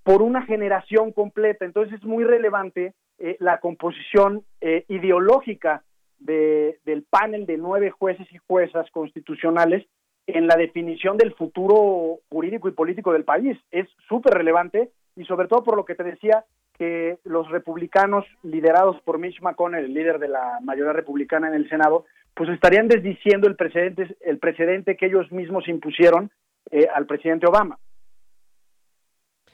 por una generación completa. Entonces, es muy relevante eh, la composición eh, ideológica de, del panel de nueve jueces y juezas constitucionales en la definición del futuro jurídico y político del país. Es súper relevante y sobre todo por lo que te decía, que los republicanos liderados por Mitch McConnell, el líder de la mayoría republicana en el Senado, pues estarían desdiciendo el precedente, el precedente que ellos mismos impusieron eh, al presidente Obama.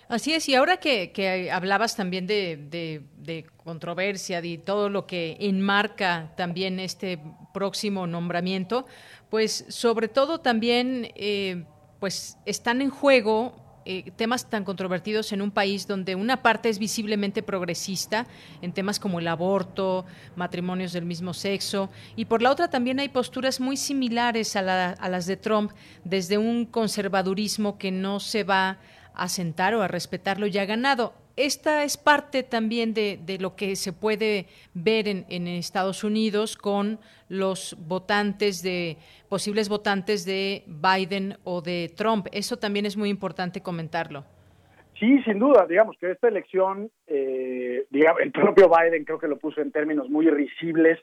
Así es, y ahora que, hablabas también de, controversia, de todo lo que enmarca también este próximo nombramiento, pues sobre todo también eh, pues están en juego eh, temas tan controvertidos en un país donde una parte es visiblemente progresista en temas como el aborto, matrimonios del mismo sexo, y por la otra también hay posturas muy similares a, a las de Trump desde un conservadurismo que no se va a sentar o a respetar lo ya ganado esta es parte también de, lo que se puede ver en, en, Estados Unidos con los votantes de posibles votantes de Biden o de Trump. Eso también es muy importante comentarlo. Sí, sin duda, digamos que esta elección, eh, digamos, el propio Biden creo que lo puso en términos muy irrisibles,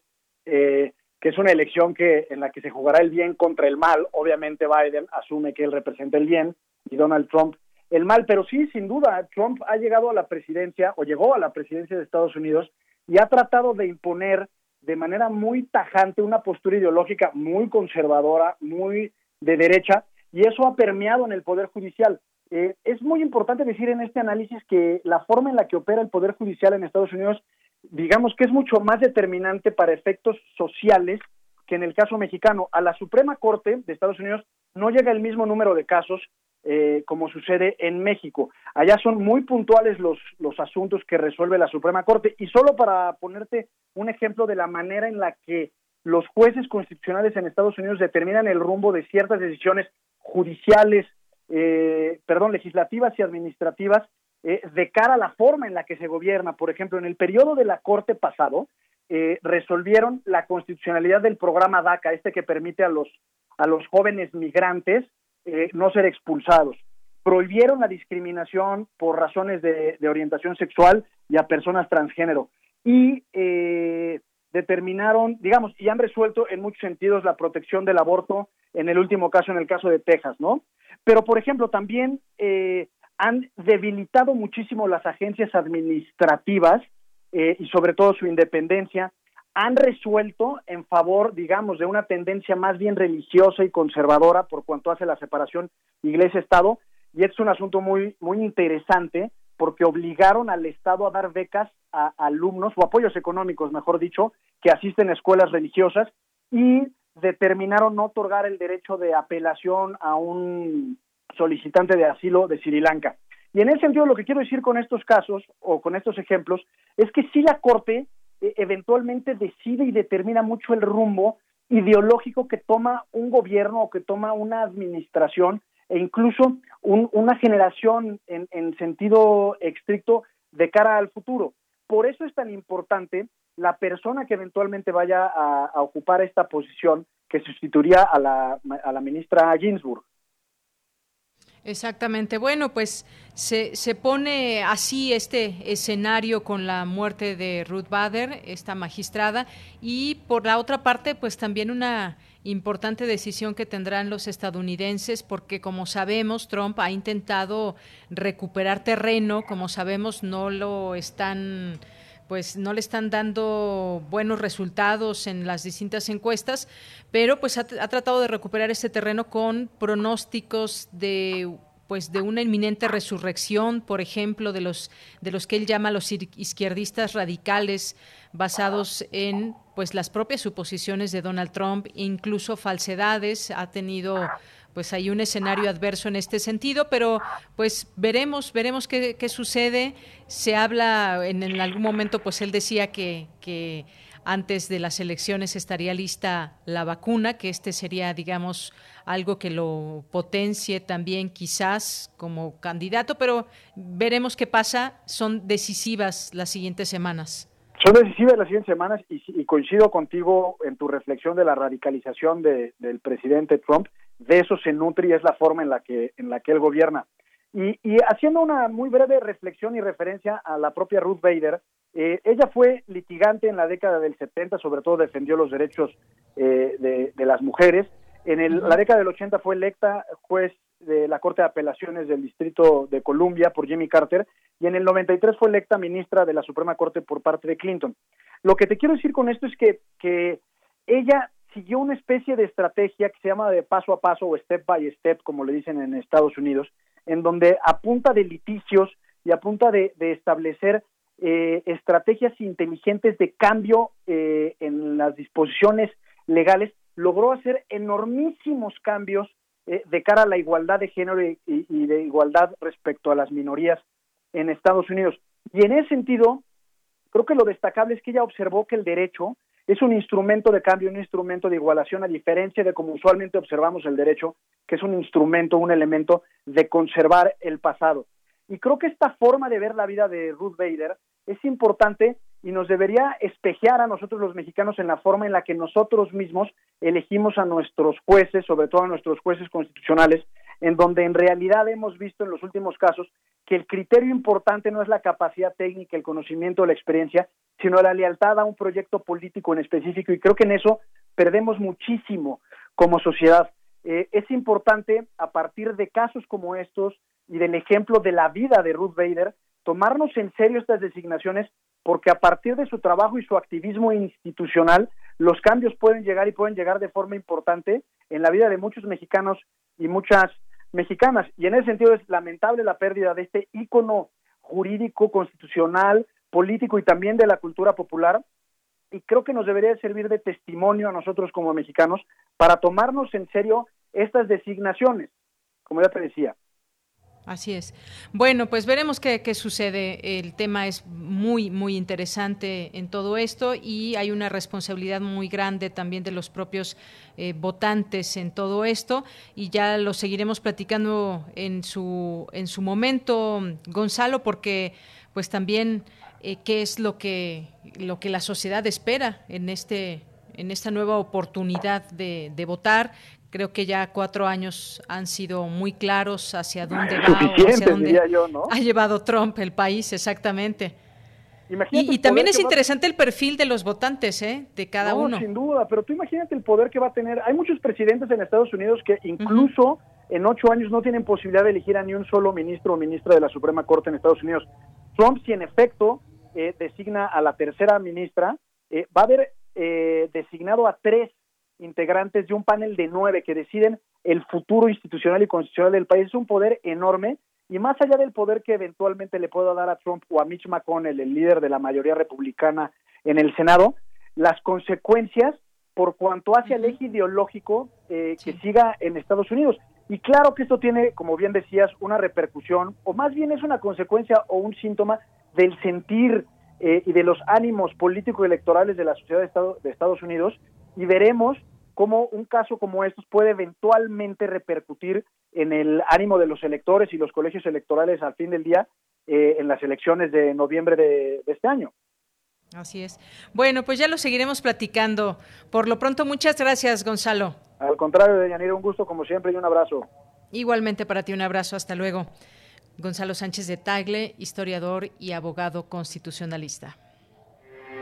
eh, que es una elección que en la que se jugará el bien contra el mal. Obviamente Biden asume que él representa el bien y Donald Trump el mal, pero sí, sin duda, Trump ha llegado a la presidencia o llegó a la presidencia de Estados Unidos y ha tratado de imponer de manera muy tajante una postura ideológica muy conservadora, muy de derecha, y eso ha permeado en el Poder Judicial. Eh, es muy importante decir en este análisis que la forma en la que opera el Poder Judicial en Estados Unidos, digamos que es mucho más determinante para efectos sociales que en el caso mexicano. A la Suprema Corte de Estados Unidos no llega el mismo número de casos eh, como sucede en México. Allá son muy puntuales los, los asuntos que resuelve la Suprema Corte. Y solo para ponerte un ejemplo de la manera en la que los jueces constitucionales en Estados Unidos determinan el rumbo de ciertas decisiones judiciales, eh, perdón, legislativas y administrativas eh, de cara a la forma en la que se gobierna. Por ejemplo, en el periodo de la Corte pasado, resolvieron la constitucionalidad del programa DACA, este que permite a los, a los jóvenes migrantes eh, no ser expulsados. Prohibieron la discriminación por razones de, orientación sexual y a personas transgénero. Y eh, determinaron, digamos, y han resuelto en muchos sentidos la protección del aborto en el último caso, en el caso de Texas, ¿no? Pero, por ejemplo, también eh, han debilitado muchísimo las agencias administrativas y sobre todo su independencia, han resuelto en favor, digamos, de una tendencia más bien religiosa y conservadora por cuanto hace la separación iglesia-estado, y es un asunto muy, muy interesante porque obligaron al Estado a dar becas a, alumnos, o apoyos económicos, mejor dicho, que asisten a escuelas religiosas, y determinaron no otorgar el derecho de apelación a un solicitante de asilo de Sri Lanka. Y en ese sentido lo que quiero decir con estos casos o con estos ejemplos es que si la Corte eh, eventualmente decide y determina mucho el rumbo ideológico que toma un gobierno o que toma una administración e incluso una generación en, en sentido estricto de cara al futuro. Por eso es tan importante la persona que eventualmente vaya a, ocupar esta posición que sustituiría a la, a la ministra Ginsburg. Exactamente. Bueno, pues se, se, pone así este escenario con la muerte de Ruth Bader, esta magistrada, y por la otra parte, pues también una importante decisión que tendrán los estadounidenses, porque como sabemos, Trump ha intentado recuperar terreno, como sabemos, no lo están pues no le están dando buenos resultados en las distintas encuestas, pero pues ha, tratado de recuperar ese terreno con pronósticos de pues de una inminente resurrección, por ejemplo, de los de los que él llama los izquierdistas radicales basados en pues las propias suposiciones de Donald Trump, incluso falsedades, ha tenido pues hay un escenario adverso en este sentido, pero pues veremos, veremos qué, qué sucede. Se habla en, algún momento, pues él decía que, antes de las elecciones estaría lista la vacuna, que este sería, digamos, algo que lo potencie también quizás como candidato, pero veremos qué pasa. Son decisivas las siguientes semanas. Son decisivas las siguientes semanas y, coincido contigo en tu reflexión de la radicalización de, del presidente Trump de eso se nutre y es la forma en la que, en la que él gobierna. Y, haciendo una muy breve reflexión y referencia a la propia Ruth Bader, eh, ella fue litigante en la década del 70, sobre todo defendió los derechos eh, de, las mujeres. En la década del 80 fue electa juez de la Corte de Apelaciones del Distrito de Columbia por Jimmy Carter y en el 93 fue electa ministra de la Suprema Corte por parte de Clinton. Lo que te quiero decir con esto es que, que ella siguió una especie de estrategia que se llama de paso a paso o step by step, como le dicen en Estados Unidos, en donde a punta de litigios y a punta de, establecer eh, estrategias inteligentes de cambio eh, en las disposiciones legales, logró hacer enormísimos cambios eh, de cara a la igualdad de género y, y de igualdad respecto a las minorías en Estados Unidos. Y en ese sentido, creo que lo destacable es que ella observó que el derecho es un instrumento de cambio, un instrumento de igualación, a diferencia de como usualmente observamos el derecho, que es un instrumento, un elemento de conservar el pasado. Y creo que esta forma de ver la vida de Ruth Bader es importante y nos debería espejear a nosotros los mexicanos en la forma en la que nosotros mismos elegimos a nuestros jueces, sobre todo a nuestros jueces constitucionales, en donde en realidad hemos visto en los últimos casos que el criterio importante no es la capacidad técnica, el conocimiento, la experiencia, sino la lealtad a un proyecto político en específico y creo que en eso perdemos muchísimo como sociedad. Eh, es importante a partir de casos como estos y del ejemplo de la vida de Ruth Bader, tomarnos en serio estas designaciones porque a partir de su trabajo y su activismo institucional, los cambios pueden llegar y pueden llegar de forma importante en la vida de muchos mexicanos y muchas mexicanas. Y en ese sentido es lamentable la pérdida de este ícono jurídico, constitucional, político y también de la cultura popular. Y creo que nos debería servir de testimonio a nosotros como mexicanos para tomarnos en serio estas designaciones, como ya te decía. Así es. Bueno, pues veremos qué, sucede. El tema es muy, muy interesante en todo esto y hay una responsabilidad muy grande también de los propios eh, votantes en todo esto y ya lo seguiremos platicando en su, en su momento, Gonzalo, porque pues también eh, qué es lo que, lo que la sociedad espera en este en esta nueva oportunidad de, de votar, Creo que ya cuatro años han sido muy claros hacia dónde va o hacia dónde ha llevado Trump el país, exactamente. Y, también es interesante el perfil de los votantes, ¿eh? De cada uno. Sin duda, pero tú imagínate el poder que va a tener. Hay muchos presidentes en Estados Unidos que incluso en ocho años no tienen posibilidad de elegir a ni un solo ministro o ministra de la Suprema Corte en Estados Unidos. Trump, si en efecto eh, designa a la tercera ministra, eh, va a haber eh, designado a tres integrantes de un panel de nueve que deciden el futuro institucional y constitucional del país. Es un poder enorme y más allá del poder que eventualmente le pueda dar a Trump o a Mitch McConnell, el líder de la mayoría republicana en el Senado, las consecuencias por cuanto hace el eje ideológico eh, que siga en Estados Unidos. Y claro que esto tiene, como bien decías, una repercusión, o más bien es una consecuencia o un síntoma del sentir eh, y de los ánimos político-electorales de la sociedad de, Estado, de Estados Unidos, y veremos cómo un caso como estos puede eventualmente repercutir en el ánimo de los electores y los colegios electorales al fin del día eh, en las elecciones de noviembre de, este año. Así es. Bueno, pues ya lo seguiremos platicando. Por lo pronto, muchas gracias, Gonzalo. Al contrario, Deyanira, un gusto como siempre y un abrazo. Igualmente para ti, un abrazo. Hasta luego. Gonzalo Sánchez de Tagle, historiador y abogado constitucionalista.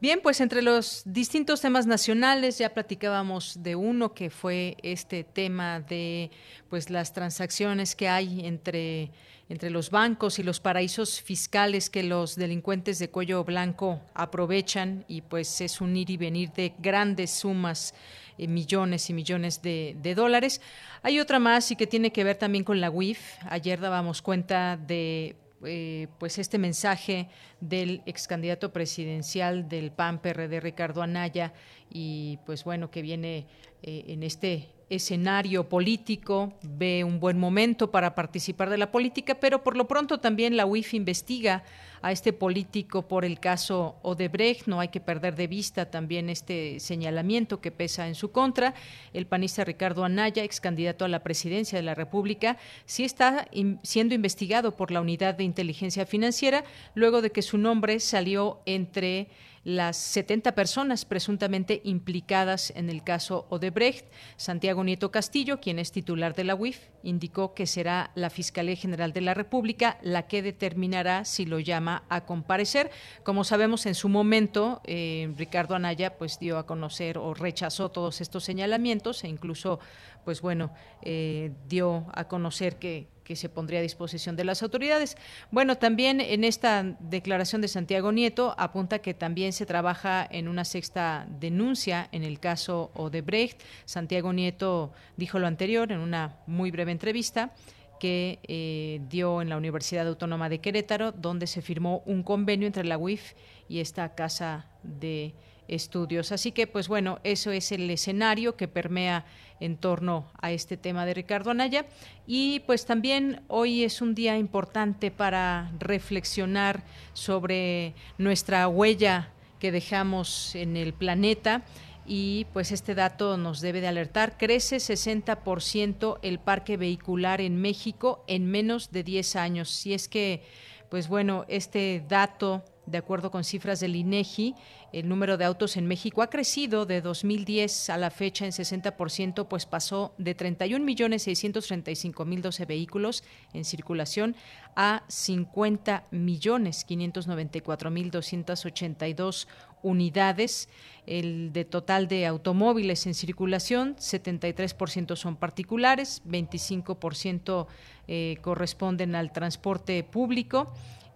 Bien, pues entre los distintos temas nacionales ya platicábamos de uno que fue este tema de pues las transacciones que hay entre entre los bancos y los paraísos fiscales que los delincuentes de cuello blanco aprovechan y pues es un ir y venir de grandes sumas, eh, millones y millones de, de, dólares. Hay otra más y que tiene que ver también con la UIF. Ayer dábamos cuenta de eh, pues este mensaje del ex candidato presidencial del PAN PRD Ricardo Anaya y pues bueno que viene eh, en este escenario político, ve un buen momento para participar de la política, pero por lo pronto también la UIF investiga a este político por el caso Odebrecht. No hay que perder de vista también este señalamiento que pesa en su contra. El panista Ricardo Anaya, ex candidato a la presidencia de la República, sí está siendo investigado por la Unidad de Inteligencia Financiera luego de que su nombre salió entre las 70 personas presuntamente implicadas en el caso Odebrecht. Santiago Nieto Castillo, quien es titular de la UIF, indicó que será la Fiscalía General de la República la que determinará si lo llama a comparecer. Como sabemos, en su momento, eh, Ricardo Anaya pues dio a conocer o rechazó todos estos señalamientos e incluso, pues bueno, eh, dio a conocer que que se pondría a disposición de las autoridades. Bueno, también en esta declaración de Santiago Nieto apunta que también se trabaja en una sexta denuncia en el caso Odebrecht. Santiago Nieto dijo lo anterior en una muy breve entrevista que eh, dio en la Universidad Autónoma de Querétaro, donde se firmó un convenio entre la UIF y esta casa de estudios. Así que, pues bueno, eso es el escenario que permea en torno a este tema de Ricardo Anaya. Y pues también hoy es un día importante para reflexionar sobre nuestra huella que dejamos en el planeta y pues este dato nos debe de alertar. Crece 60% el parque vehicular en México en menos de 10 años. Si es que, pues bueno, este dato de acuerdo con cifras del INEGI, el número de autos en México ha crecido de 2010 a la fecha en 60%, pues pasó de 31 millones 635 mil 12 vehículos en circulación a 50 millones 594 mil 282 unidades. El de total de automóviles en circulación, 73% son particulares, 25% eh, corresponden al transporte público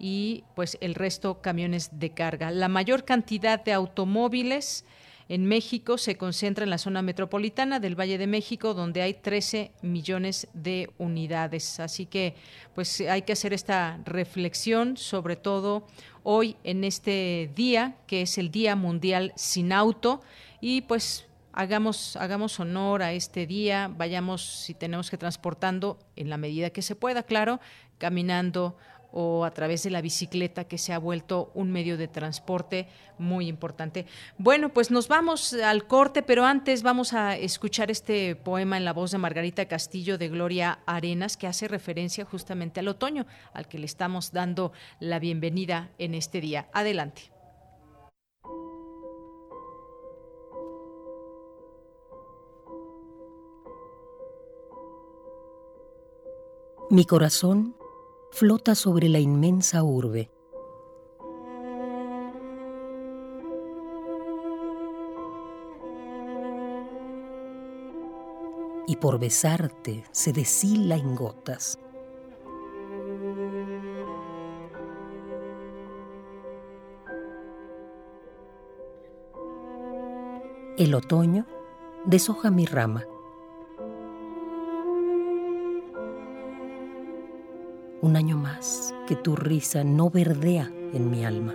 y pues el resto camiones de carga. La mayor cantidad de automóviles en México se concentra en la zona metropolitana del Valle de México, donde hay 13 millones de unidades. Así que, pues, hay que hacer esta reflexión, sobre todo hoy en este día, que es el Día Mundial sin Auto, y pues hagamos, hagamos honor a este día, vayamos si tenemos que transportando en la medida que se pueda, claro, caminando o a través de la bicicleta que se ha vuelto un medio de transporte muy importante. Bueno, pues nos vamos al corte, pero antes vamos a escuchar este poema en la voz de Margarita Castillo de Gloria Arenas que hace referencia justamente al otoño, al que le estamos dando la bienvenida en este día. Adelante. Mi corazón flota sobre la inmensa urbe. Y por besarte se deshila en gotas. El otoño deshoja mi rama Un año más que tu risa no verdea en mi alma.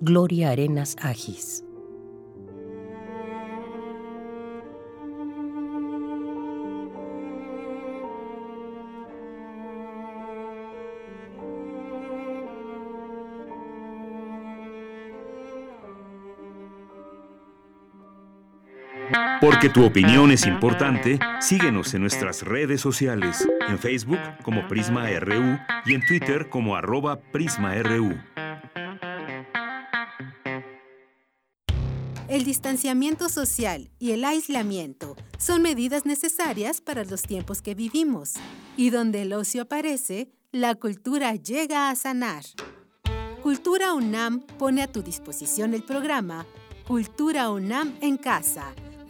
Gloria Arenas Agis. Porque tu opinión es importante, síguenos en nuestras redes sociales, en Facebook como Prisma RU y en Twitter como arroba PrismaRU. El distanciamiento social y el aislamiento son medidas necesarias para los tiempos que vivimos, y donde el ocio aparece, la cultura llega a sanar. Cultura UNAM pone a tu disposición el programa Cultura UNAM en Casa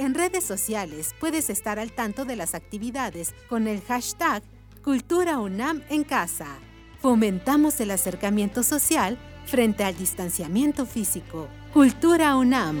En redes sociales puedes estar al tanto de las actividades con el hashtag Cultura UNAM en casa. Fomentamos el acercamiento social frente al distanciamiento físico. Cultura UNAM.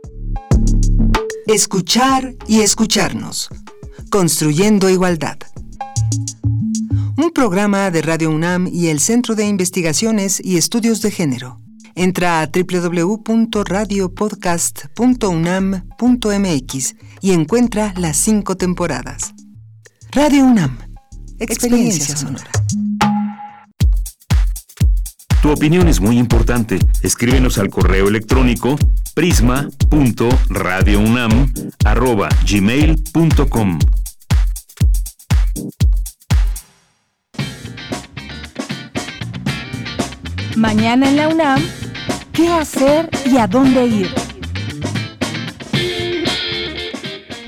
Escuchar y escucharnos. Construyendo igualdad un programa de Radio UNAM y el Centro de Investigaciones y Estudios de Género. Entra a www.radiopodcast.unam.mx y encuentra las cinco temporadas. Radio UNAM, experiencia sonora. Tu opinión es muy importante. Escríbenos al correo electrónico prisma.radiounam@gmail.com. Mañana en la UNAM, ¿qué hacer y a dónde ir?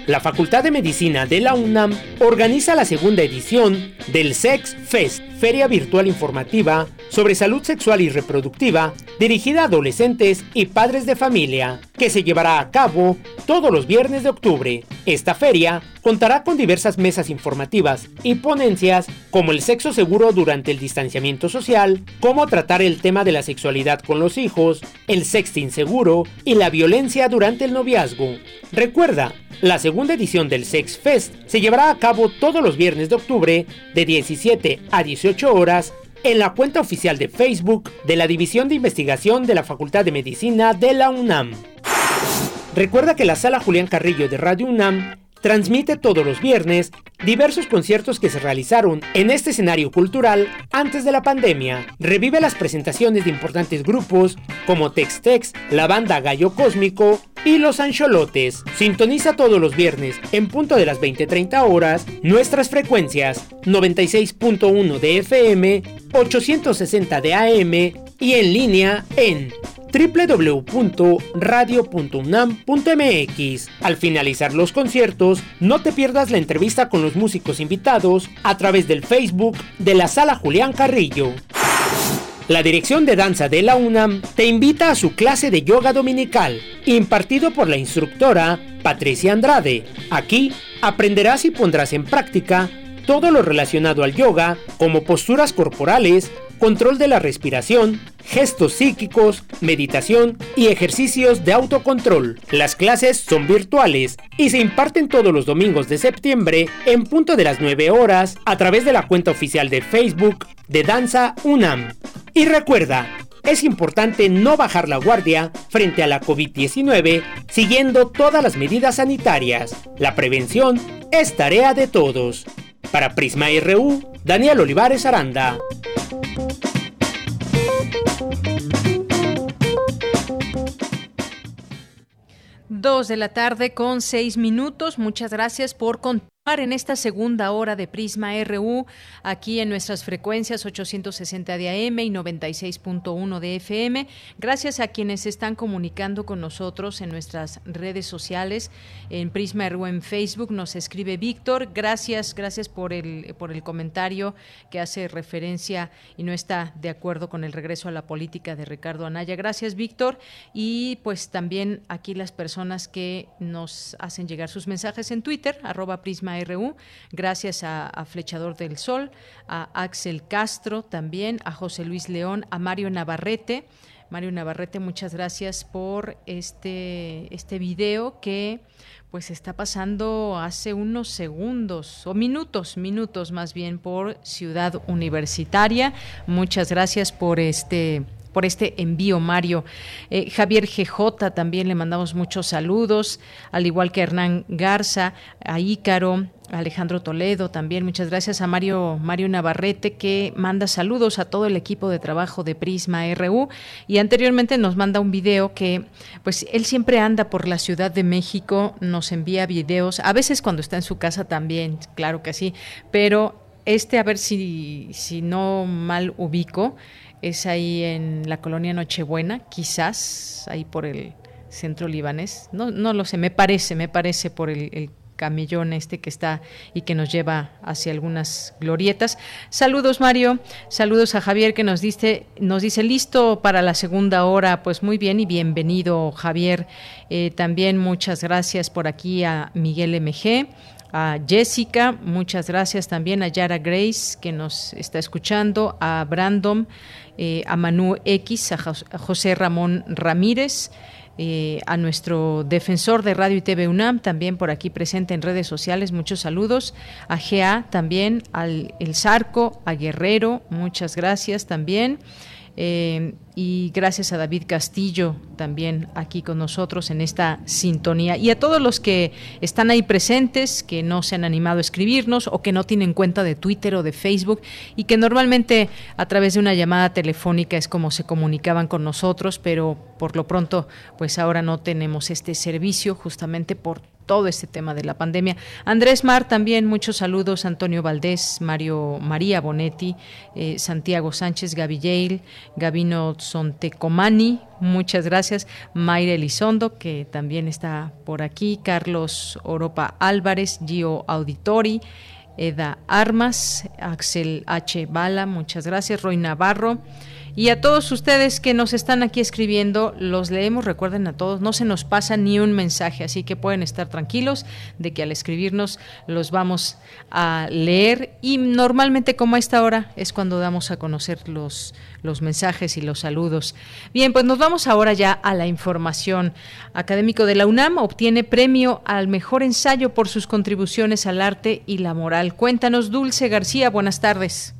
La Facultad de Medicina de la UNAM organiza la segunda edición del Sex Fest, feria virtual informativa sobre salud sexual y reproductiva dirigida a adolescentes y padres de familia, que se llevará a cabo todos los viernes de octubre. Esta feria contará con diversas mesas informativas y ponencias como el sexo seguro durante el distanciamiento social, cómo tratar el tema de la sexualidad con los hijos, el sexting seguro y la violencia durante el noviazgo. Recuerda, la segunda edición del Sex Fest se llevará a cabo todos los viernes de octubre de 17 a 18 horas en la cuenta oficial de Facebook de la División de Investigación de la Facultad de Medicina de la UNAM. Recuerda que la sala Julián Carrillo de Radio UNAM transmite todos los viernes diversos conciertos que se realizaron en este escenario cultural antes de la pandemia. Revive las presentaciones de importantes grupos como Tex Tex, la banda Gallo Cósmico y Los Ancholotes. Sintoniza todos los viernes en punto de las 20:30 horas nuestras frecuencias 96.1 de FM, 860 de AM y en línea en www.radio.unam.mx. Al finalizar los conciertos, no te pierdas la entrevista con los músicos invitados a través del Facebook de la Sala Julián Carrillo. La Dirección de Danza de la UNAM te invita a su clase de yoga dominical, impartido por la instructora Patricia Andrade. Aquí aprenderás y pondrás en práctica todo lo relacionado al yoga, como posturas corporales, control de la respiración, gestos psíquicos, meditación y ejercicios de autocontrol. Las clases son virtuales y se imparten todos los domingos de septiembre en punto de las 9 horas a través de la cuenta oficial de Facebook de Danza UNAM. Y recuerda, es importante no bajar la guardia frente a la COVID-19 siguiendo todas las medidas sanitarias. La prevención es tarea de todos. Para Prisma RU, Daniel Olivares Aranda. Dos de la tarde con seis minutos. Muchas gracias por en esta segunda hora de Prisma RU, aquí en nuestras frecuencias 860 de AM y 96.1 de FM. Gracias a quienes están comunicando con nosotros en nuestras redes sociales, en Prisma RU en Facebook, nos escribe Víctor. Gracias, gracias por el, por el comentario que hace referencia y no está de acuerdo con el regreso a la política de Ricardo Anaya. Gracias, Víctor. Y pues también aquí las personas que nos hacen llegar sus mensajes en Twitter, arroba Prisma RU, gracias a, Flechador del Sol, a Axel Castro también, a José Luis León, a Mario Navarrete. Mario Navarrete, muchas gracias por este, este video que pues está pasando hace unos segundos o minutos, minutos más bien por Ciudad Universitaria. Muchas gracias por este por este envío, Mario. Eh, Javier GJ también le mandamos muchos saludos, al igual que Hernán Garza, a Ícaro, Alejandro Toledo también, muchas gracias a Mario, Mario Navarrete que manda saludos a todo el equipo de trabajo de Prisma RU y anteriormente nos manda un video que pues él siempre anda por la Ciudad de México, nos envía videos, a veces cuando está en su casa también, claro que sí, pero este a ver si, si no mal ubico, es ahí en la colonia Nochebuena, quizás, ahí por el centro libanés. No, no lo sé, me parece, me parece por el, camellón este que está y que nos lleva hacia algunas glorietas. Saludos Mario, saludos a Javier que nos dice, nos dice listo para la segunda hora, pues muy bien y bienvenido Javier. Eh, también muchas gracias por aquí a Miguel MG a Jessica, muchas gracias también a Yara Grace que nos está escuchando, a Brandon, eh, a Manu X, a, José Ramón Ramírez. Eh, a nuestro defensor de Radio y TV UNAM, también por aquí presente en redes sociales, muchos saludos, a GA también, al El Zarco, a Guerrero, muchas gracias también. Eh, y gracias a David Castillo también aquí con nosotros en esta sintonía. Y a todos los que están ahí presentes, que no se han animado a escribirnos o que no tienen cuenta de Twitter o de Facebook y que normalmente a través de una llamada telefónica es como se comunicaban con nosotros, pero por lo pronto pues ahora no tenemos este servicio justamente por todo este tema de la pandemia. Andrés Mar también, muchos saludos, Antonio Valdés, Mario María Bonetti, eh, Santiago Sánchez Gavillela, Gavino Sontecomani, muchas gracias, Mayra Elizondo, que también está por aquí, Carlos Oropa Álvarez, Gio Auditori, Eda Armas, Axel H. Bala, muchas gracias, Roy Navarro, y a todos ustedes que nos están aquí escribiendo, los leemos, recuerden a todos, no se nos pasa ni un mensaje, así que pueden estar tranquilos de que al escribirnos los vamos a leer y normalmente como a esta hora es cuando damos a conocer los, los mensajes y los saludos. Bien, pues nos vamos ahora ya a la información. Académico de la UNAM obtiene premio al mejor ensayo por sus contribuciones al arte y la moral. Cuéntanos, Dulce García, buenas tardes.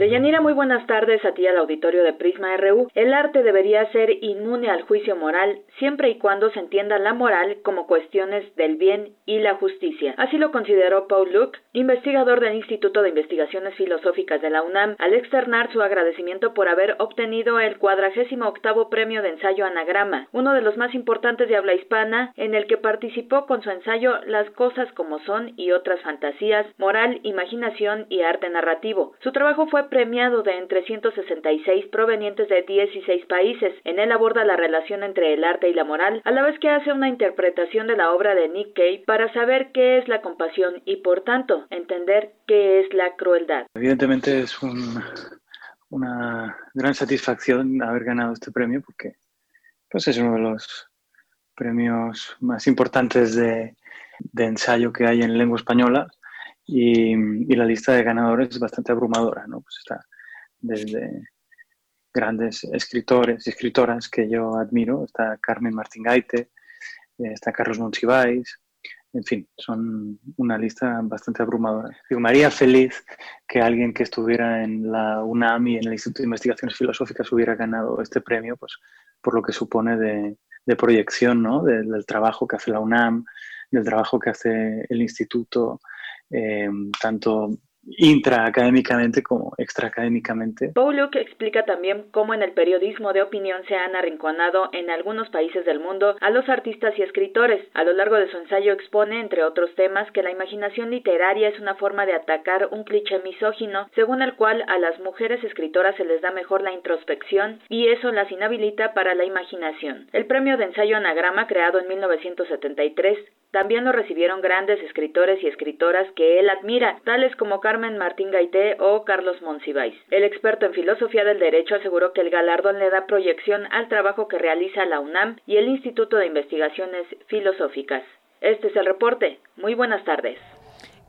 Deyanira, muy buenas tardes a ti al auditorio de Prisma RU. El arte debería ser inmune al juicio moral siempre y cuando se entienda la moral como cuestiones del bien y la justicia. Así lo consideró Paul Luke, investigador del Instituto de Investigaciones Filosóficas de la UNAM, al externar su agradecimiento por haber obtenido el cuadragésimo octavo premio de ensayo Anagrama, uno de los más importantes de habla hispana, en el que participó con su ensayo Las cosas como son y otras fantasías, moral, imaginación y arte narrativo. Su trabajo fue premiado de entre 166 provenientes de 16 países. En él aborda la relación entre el arte y la moral, a la vez que hace una interpretación de la obra de Nick Cave para saber qué es la compasión y, por tanto, entender qué es la crueldad. Evidentemente es una gran satisfacción haber ganado este premio porque pues es uno de los premios más importantes de ensayo que hay en lengua española y, la lista de ganadores es bastante abrumadora, ¿no? Pues está desde grandes escritores y escritoras que yo admiro, está Carmen Martín Gaite, eh, está Carlos Monsiváis, en fin, son una lista bastante abrumadora. Digo, María feliz que alguien que estuviera en la UNAM y en el Instituto de Investigaciones Filosóficas hubiera ganado este premio, pues por lo que supone de, proyección, ¿no? del trabajo que hace la UNAM, del trabajo que hace el instituto, eh, tanto intraacadémicamente como extraacadémicamente. Pauluk explica también cómo en el periodismo de opinión se han arrinconado en algunos países del mundo a los artistas y escritores. A lo largo de su ensayo expone, entre otros temas, que la imaginación literaria es una forma de atacar un cliché misógino, según el cual a las mujeres escritoras se les da mejor la introspección y eso las inhabilita para la imaginación. El premio de ensayo anagrama, creado en 1973, también lo recibieron grandes escritores y escritoras que él admira, tales como Carmen Martín Gaité o Carlos Monsiváis. El experto en filosofía del derecho aseguró que el galardón le da proyección al trabajo que realiza la UNAM y el Instituto de Investigaciones Filosóficas. Este es el reporte. Muy buenas tardes.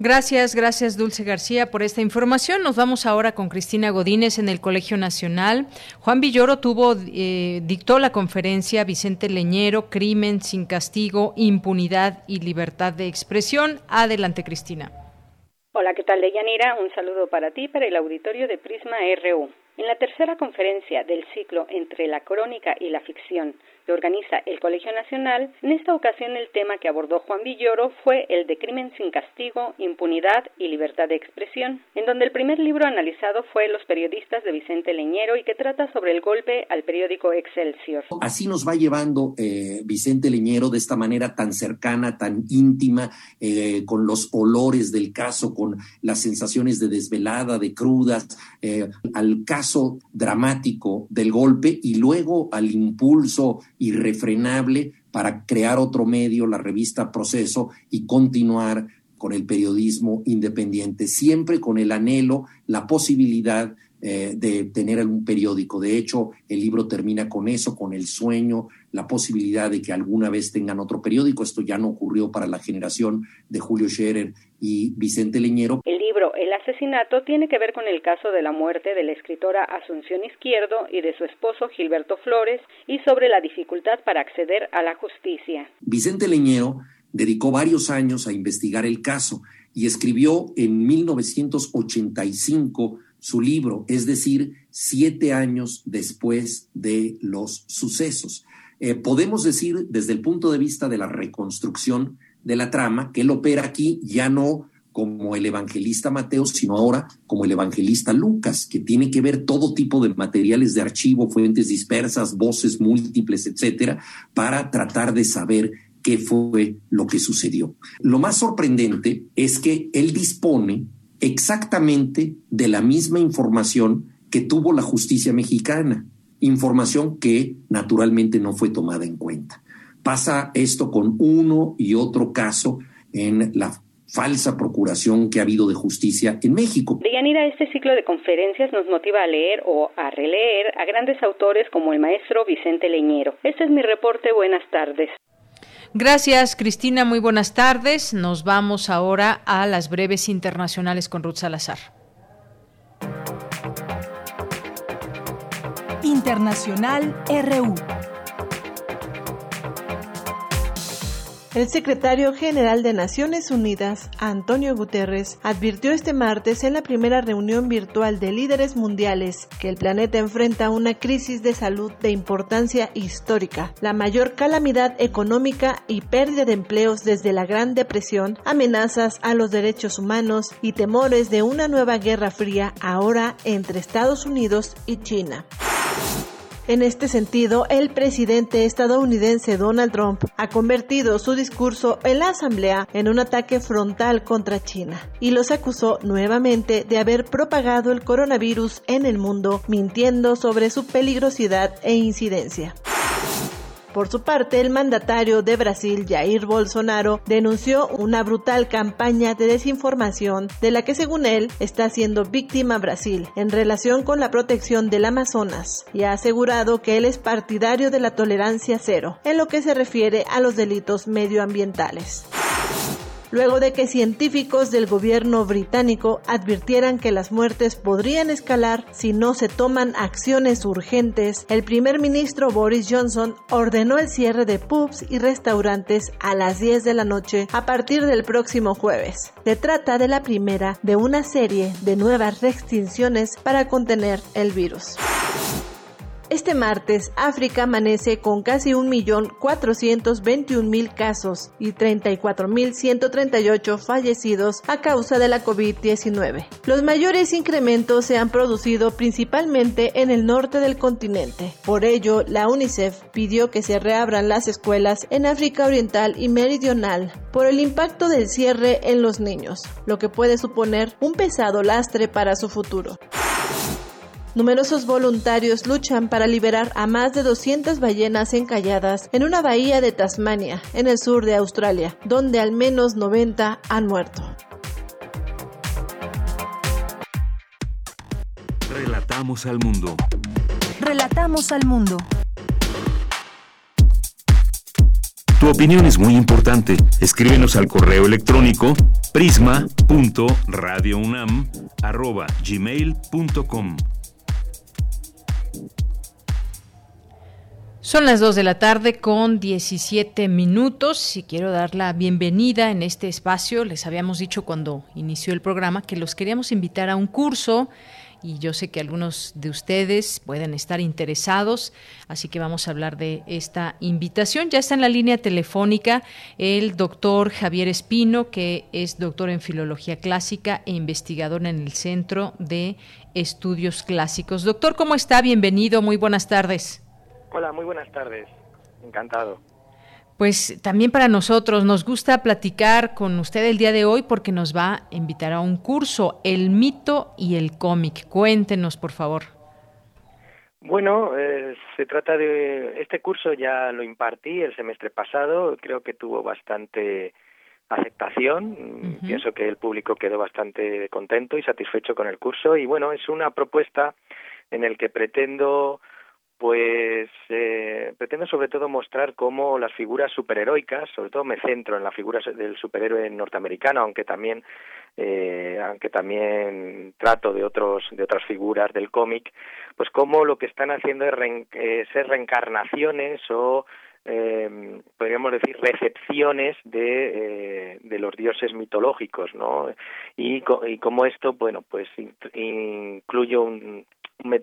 Gracias, gracias Dulce García por esta información. Nos vamos ahora con Cristina Godínez en el Colegio Nacional. Juan Villoro tuvo, eh, dictó la conferencia Vicente Leñero, Crimen sin castigo, impunidad y libertad de expresión. Adelante, Cristina. Hola, ¿qué tal, Deyanira? Un saludo para ti, para el auditorio de Prisma RU. En la tercera conferencia del ciclo entre la crónica y la ficción que organiza el Colegio Nacional, en esta ocasión el tema que abordó Juan Villoro fue el de crimen sin castigo, impunidad y libertad de expresión, en donde el primer libro analizado fue Los periodistas de Vicente Leñero y que trata sobre el golpe al periódico Excelsior. Así nos va llevando eh, Vicente Leñero de esta manera tan cercana, tan íntima, eh, con los olores del caso, con las sensaciones de desvelada, de crudas, eh, al caso dramático del golpe y luego al impulso irrefrenable para crear otro medio, la revista Proceso, y continuar con el periodismo independiente, siempre con el anhelo, la posibilidad eh, de tener un periódico. De hecho, el libro termina con eso, con el sueño, la posibilidad de que alguna vez tengan otro periódico. Esto ya no ocurrió para la generación de Julio Scherer y Vicente Leñero. El libro El asesinato tiene que ver con el caso de la muerte de la escritora Asunción Izquierdo y de su esposo Gilberto Flores y sobre la dificultad para acceder a la justicia. Vicente Leñero dedicó varios años a investigar el caso y escribió en 1985 su libro, es decir, siete años después de los sucesos. Eh, podemos decir desde el punto de vista de la reconstrucción de la trama que él opera aquí ya no como el evangelista Mateo, sino ahora como el evangelista Lucas, que tiene que ver todo tipo de materiales de archivo, fuentes dispersas, voces múltiples, etcétera, para tratar de saber qué fue lo que sucedió. Lo más sorprendente es que él dispone exactamente de la misma información que tuvo la justicia mexicana, información que naturalmente no fue tomada en cuenta. Pasa esto con uno y otro caso en la falsa procuración que ha habido de justicia en México. Deyanira, este ciclo de conferencias nos motiva a leer o a releer a grandes autores como el maestro Vicente Leñero. Este es mi reporte. Buenas tardes. Gracias, Cristina. Muy buenas tardes. Nos vamos ahora a las breves internacionales con Ruth Salazar. Internacional RU. El secretario general de Naciones Unidas, Antonio Guterres, advirtió este martes en la primera reunión virtual de líderes mundiales que el planeta enfrenta una crisis de salud de importancia histórica, la mayor calamidad económica y pérdida de empleos desde la Gran Depresión, amenazas a los derechos humanos y temores de una nueva guerra fría ahora entre Estados Unidos y China. En este sentido, el presidente estadounidense Donald Trump ha convertido su discurso en la Asamblea en un ataque frontal contra China y los acusó nuevamente de haber propagado el coronavirus en el mundo, mintiendo sobre su peligrosidad e incidencia. Por su parte, el mandatario de Brasil, Jair Bolsonaro, denunció una brutal campaña de desinformación de la que, según él, está siendo víctima Brasil en relación con la protección del Amazonas y ha asegurado que él es partidario de la tolerancia cero en lo que se refiere a los delitos medioambientales luego de que científicos del gobierno británico advirtieran que las muertes podrían escalar si no se toman acciones urgentes, el primer ministro Boris Johnson ordenó el cierre de pubs y restaurantes a las 10 de la noche a partir del próximo jueves. Se trata de la primera de una serie de nuevas restricciones para contener el virus. Este martes, África amanece con casi 1.421.000 casos y 34.138 fallecidos a causa de la COVID-19. Los mayores incrementos se han producido principalmente en el norte del continente. Por ello, la UNICEF pidió que se reabran las escuelas en África Oriental y Meridional por el impacto del cierre en los niños, lo que puede suponer un pesado lastre para su futuro. Numerosos voluntarios luchan para liberar a más de 200 ballenas encalladas en una bahía de Tasmania, en el sur de Australia, donde al menos 90 han muerto. Relatamos al mundo. Relatamos al mundo. Tu opinión es muy importante. Escríbenos al correo electrónico prisma.radiounam@gmail.com. Son las 2 de la tarde con 17 minutos y quiero dar la bienvenida en este espacio. Les habíamos dicho cuando inició el programa que los queríamos invitar a un curso y yo sé que algunos de ustedes pueden estar interesados, así que vamos a hablar de esta invitación. Ya está en la línea telefónica el doctor Javier Espino, que es doctor en Filología Clásica e investigador en el Centro de Estudios Clásicos. Doctor, ¿cómo está? Bienvenido, muy buenas tardes. Hola, muy buenas tardes. Encantado. Pues también para nosotros nos gusta platicar con usted el día de hoy porque nos va a invitar a un curso, El mito y el cómic. Cuéntenos, por favor. Bueno, eh, se trata de este curso ya lo impartí el semestre pasado, creo que tuvo bastante aceptación, pienso que el público quedó bastante contento y satisfecho con el curso y bueno, es una propuesta en el que pretendo pues eh, pretendo sobre todo mostrar cómo las figuras superheroicas, sobre todo me centro en la figura del superhéroe norteamericano, aunque también eh, aunque también trato de otros de otras figuras del cómic, pues cómo lo que están haciendo es eh, ser reencarnaciones o eh, podríamos decir recepciones de, eh, de los dioses mitológicos, ¿no? Y, y como esto, bueno, pues incluye un,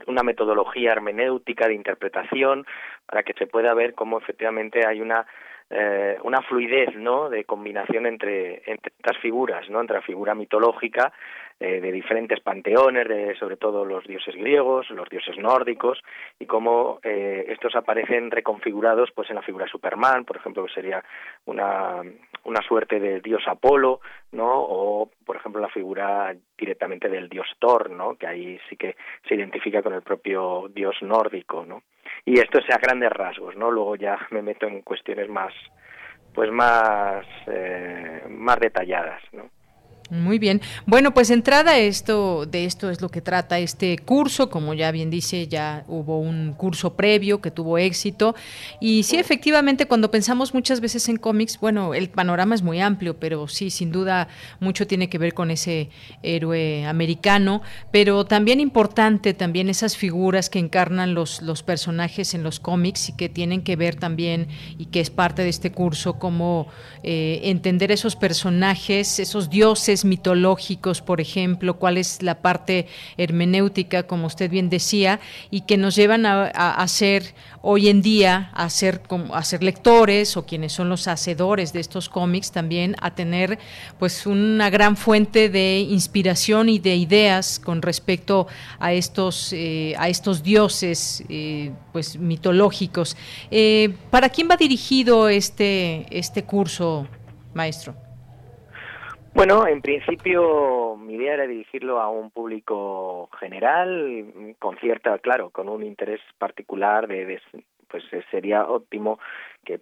una metodología hermenéutica de interpretación para que se pueda ver cómo efectivamente hay una eh, una fluidez no de combinación entre entre estas figuras no entre la figura mitológica eh, de diferentes panteones, de sobre todo los dioses griegos, los dioses nórdicos, y cómo eh, estos aparecen reconfigurados pues en la figura de Superman, por ejemplo, que sería una, una suerte de dios Apolo, ¿no? O, por ejemplo, la figura directamente del dios Thor, ¿no? Que ahí sí que se identifica con el propio dios nórdico, ¿no? Y esto es a grandes rasgos, ¿no? Luego ya me meto en cuestiones más, pues más, eh, más detalladas, ¿no? Muy bien. Bueno, pues entrada esto de esto es lo que trata este curso, como ya bien dice, ya hubo un curso previo que tuvo éxito. Y sí efectivamente cuando pensamos muchas veces en cómics, bueno, el panorama es muy amplio, pero sí sin duda mucho tiene que ver con ese héroe americano, pero también importante también esas figuras que encarnan los los personajes en los cómics y que tienen que ver también y que es parte de este curso como eh, entender esos personajes, esos dioses mitológicos, por ejemplo, cuál es la parte hermenéutica, como usted bien decía, y que nos llevan a, a, ser hoy en día, a ser, a ser lectores o quienes son los hacedores de estos cómics, también a tener pues una gran fuente de inspiración y de ideas con respecto a estos, eh, a estos dioses eh, pues mitológicos. Eh, ¿Para quién va dirigido este, este curso, maestro? Bueno, en principio mi idea era dirigirlo a un público general, con cierta, claro, con un interés particular de, pues sería óptimo que,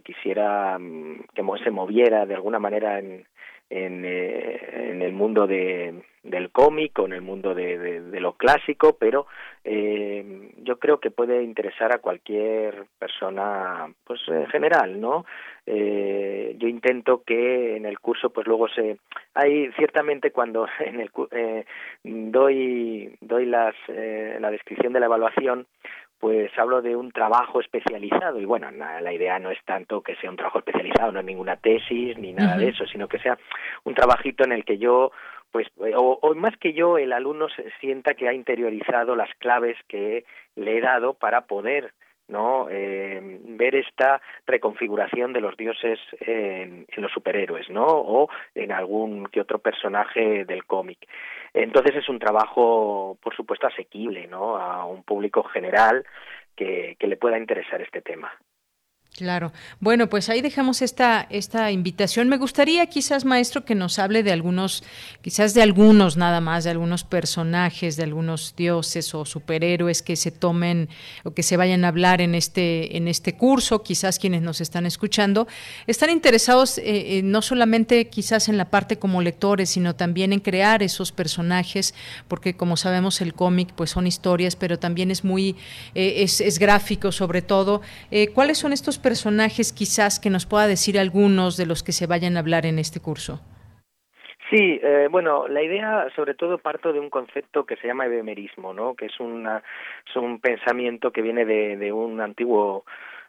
quisiera mm, que se moviera de alguna manera en, eh, en el mundo de, del cómic o en el mundo de, de, lo clásico, pero eh, yo creo que puede interesar a cualquier persona, pues en general, ¿no? Eh, yo intento que en el curso, pues luego se, hay ciertamente cuando en el eh, doy doy las eh, la descripción de la evaluación, pues hablo de un trabajo especializado y bueno, la, idea no es tanto que sea un trabajo especializado, no es ninguna tesis ni nada de eso, sino que sea un trabajito en el que yo pues o, o, más que yo el alumno se sienta que ha interiorizado las claves que le he dado para poder no eh, ver esta reconfiguración de los dioses en, en, los superhéroes no o en algún que otro personaje del cómic. Entonces es un trabajo por supuesto asequible no a un público general que, que le pueda interesar este tema Claro. Bueno, pues ahí dejamos esta, esta invitación. Me gustaría quizás, maestro, que nos hable de algunos, quizás de algunos nada más, de algunos personajes, de algunos dioses o superhéroes que se tomen o que se vayan a hablar en este, en este curso. Quizás quienes nos están escuchando están interesados eh, eh, no solamente quizás en la parte como lectores, sino también en crear esos personajes, porque como sabemos el cómic pues son historias, pero también es muy, eh, es, es, gráfico sobre todo. ¿Cuáles son estos personajes? quizás que nos pueda decir algunos de los que se vayan a hablar en este curso? Sí, eh, bueno, la idea sobre todo parto de un concepto que se llama ebemerismo, ¿no? Que es, una, es un pensamiento que viene de, de un antiguo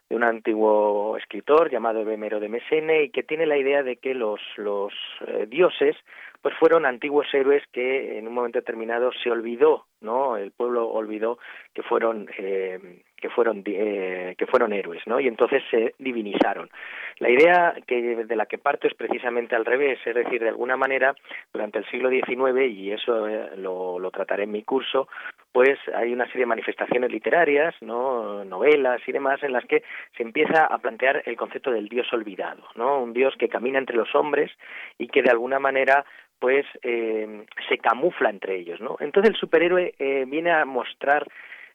de un antiguo escritor llamado Ebemero de Mesene y que tiene la idea de que los, los eh, dioses pues fueron antiguos héroes que en un momento determinado se olvidó, ¿no? El pueblo olvidó que fueron eh, que fueron eh, que fueron héroes, ¿no? Y entonces se divinizaron. La idea que de la que parto es precisamente al revés, es decir, de alguna manera durante el siglo XIX y eso eh, lo, lo trataré en mi curso, pues hay una serie de manifestaciones literarias, ¿no? novelas y demás en las que se empieza a plantear el concepto del dios olvidado, ¿no? Un dios que camina entre los hombres y que de alguna manera pues eh, se camufla entre ellos, ¿no? Entonces el superhéroe eh, viene a mostrar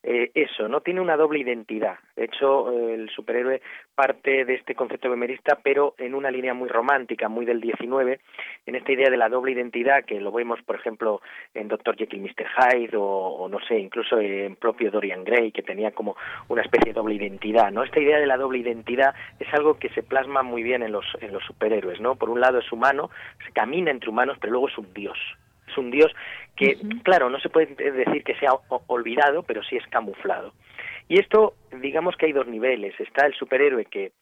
eh, eso, no tiene una doble identidad. De hecho, el superhéroe parte de este concepto bemerista, pero en una línea muy romántica, muy del 19, en esta idea de la doble identidad que lo vemos, por ejemplo, en Dr. Jekyll Mr. Hyde o, no sé, incluso en propio Dorian Gray, que tenía como una especie de doble identidad, ¿no? Esta idea de la doble identidad es algo que se plasma muy bien en los en los superhéroes, ¿no? Por un lado es humano, se camina entre humanos, pero luego es un dios, es un dios que, claro, no se puede decir que sea olvidado, pero sí es camuflado. Y esto, digamos que hay dos niveles. Está el superhéroe que,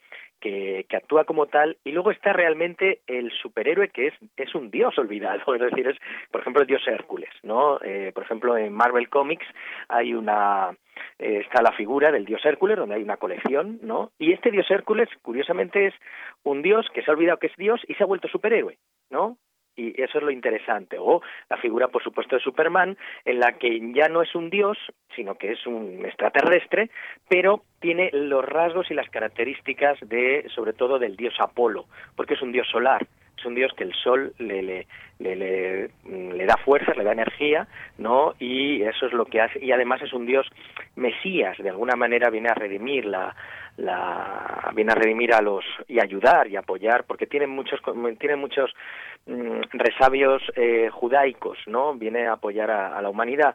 que, que, actúa como tal y luego está realmente el superhéroe que es, es un dios olvidado, es decir, es, por ejemplo, el dios Hércules, ¿no? Eh, por ejemplo, en Marvel Comics hay una, eh, está la figura del dios Hércules, donde hay una colección, ¿no? Y este dios Hércules, curiosamente, es un dios que se ha olvidado que es dios y se ha vuelto superhéroe, ¿no? Y eso es lo interesante. O la figura, por supuesto, de Superman, en la que ya no es un dios, sino que es un extraterrestre, pero tiene los rasgos y las características de, sobre todo, del dios Apolo, porque es un dios solar. Es un dios que el sol le, le, le, le, da fuerza, le da energía, ¿no? Y eso es lo que hace. Y además es un dios mesías, de alguna manera viene a redimir la, la viene a redimir a los y ayudar y apoyar porque tienen muchos tienen muchos mm, resabios eh, judaicos, ¿no? Viene a apoyar a, la humanidad.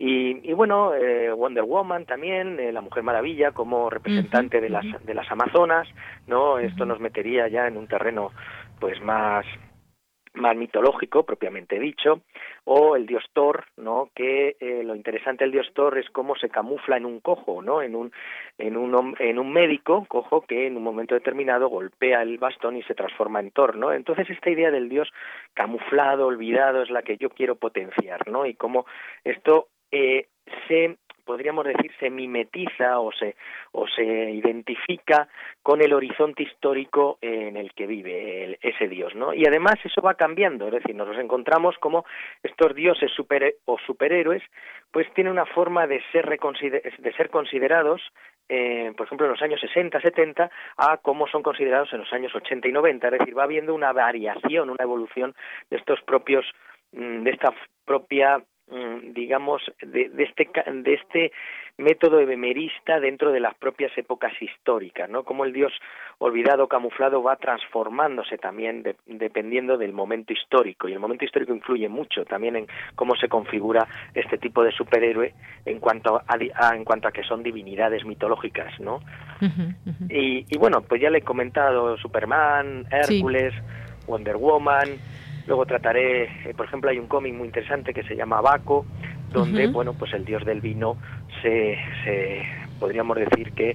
Y, bueno, eh, Wonder Woman también, eh, la Mujer Maravilla como representante de las de las Amazonas, ¿no? Esto nos metería ya en un terreno pues más más mitológico propiamente dicho o el dios Thor no que eh, lo interesante del dios Thor es cómo se camufla en un cojo no en un en un en un médico cojo que en un momento determinado golpea el bastón y se transforma en Thor no entonces esta idea del dios camuflado olvidado es la que yo quiero potenciar no y cómo esto eh, se podríamos decir, se mimetiza o se, o se identifica con el horizonte histórico en el que vive ese dios, ¿no? Y además eso va cambiando, es decir, nos encontramos como estos dioses super, o superhéroes, pues tienen una forma de ser, de ser considerados, eh, por ejemplo, en los años 60, 70, a cómo son considerados en los años 80 y 90, es decir, va habiendo una variación, una evolución de estos propios, mm, de esta propia digamos, de, este, de este método ebemerista dentro de las propias épocas históricas, ¿no? Como el dios olvidado, camuflado, va transformándose también dependiendo del momento histórico. Y el momento histórico influye mucho también en cómo se configura este tipo de superhéroe en cuanto a, en cuanto a que son divinidades mitológicas, ¿no? Y, y, bueno, pues ya le he comentado Superman, Hércules, Wonder Woman, Luego trataré, eh, por ejemplo, hay un cómic muy interesante que se llama Baco, donde, bueno, pues el dios del vino se, se podríamos decir que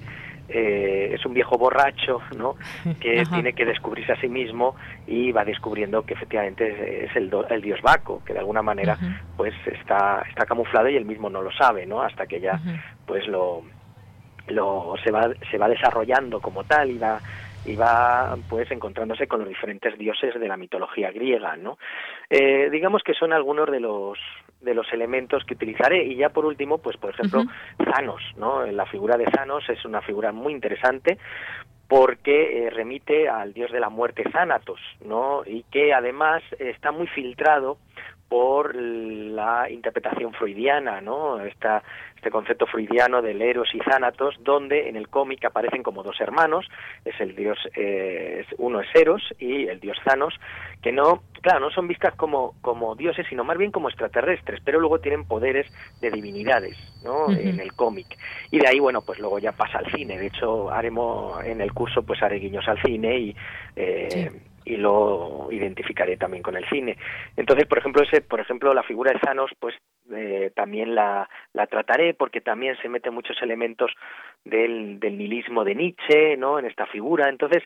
eh, es un viejo borracho, ¿no? Que tiene que descubrirse a sí mismo y va descubriendo que efectivamente es, el, el, dios Baco, que de alguna manera, pues está, está camuflado y él mismo no lo sabe, ¿no? Hasta que ya, pues lo, lo se va, se va desarrollando como tal y va y va pues encontrándose con los diferentes dioses de la mitología griega no eh, digamos que son algunos de los de los elementos que utilizaré. Y ya por último pues por ejemplo Thanos no la figura de Thanos es una figura muy interesante porque eh, remite al dios de la muerte Thanatos no y que además está muy filtrado por la interpretación freudiana, ¿no? Esta, este concepto freudiano del Eros y Thanatos, donde en el cómic aparecen como dos hermanos, es el dios, eh, uno es Eros y el dios Thanos, que no, claro, no son vistas como, como dioses, sino más bien como extraterrestres, pero luego tienen poderes de divinidades, ¿no? En el cómic. Y de ahí, bueno, pues luego ya pasa al cine. De hecho, haremos en el curso, pues haré guiños al cine y eh, y lo identificaré también con el cine. Entonces, por ejemplo, ese, por ejemplo, la figura de Thanos, pues eh, también la, la trataré porque también se meten muchos elementos del, del nihilismo de Nietzsche, ¿no? En esta figura. Entonces,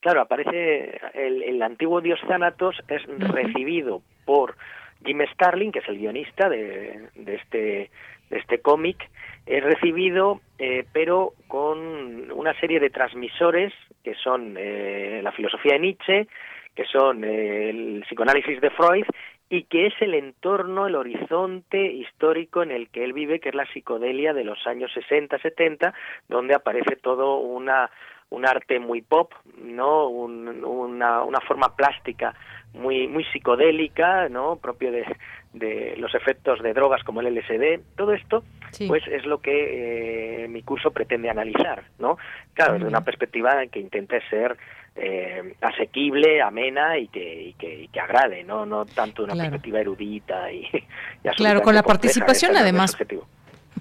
claro, aparece el, el antiguo dios Thanatos es recibido por Jim Starlin, que es el guionista de, de este este cómic, es recibido, eh, pero con una serie de transmisores que son eh, la filosofía de Nietzsche, que son eh, el psicoanálisis de Freud y que es el entorno, el horizonte histórico en el que él vive, que es la psicodelia de los años 60, 70, donde aparece todo una un arte muy pop, no, una, una forma plástica muy muy psicodélica, no, propio de, de los efectos de drogas como el LSD, todo esto, pues es lo que eh, mi curso pretende analizar, ¿no? Claro, desde una perspectiva que intente ser eh, asequible, amena y que, y que, y que, agrade, ¿no? No tanto una perspectiva erudita y, y Claro, con la participación además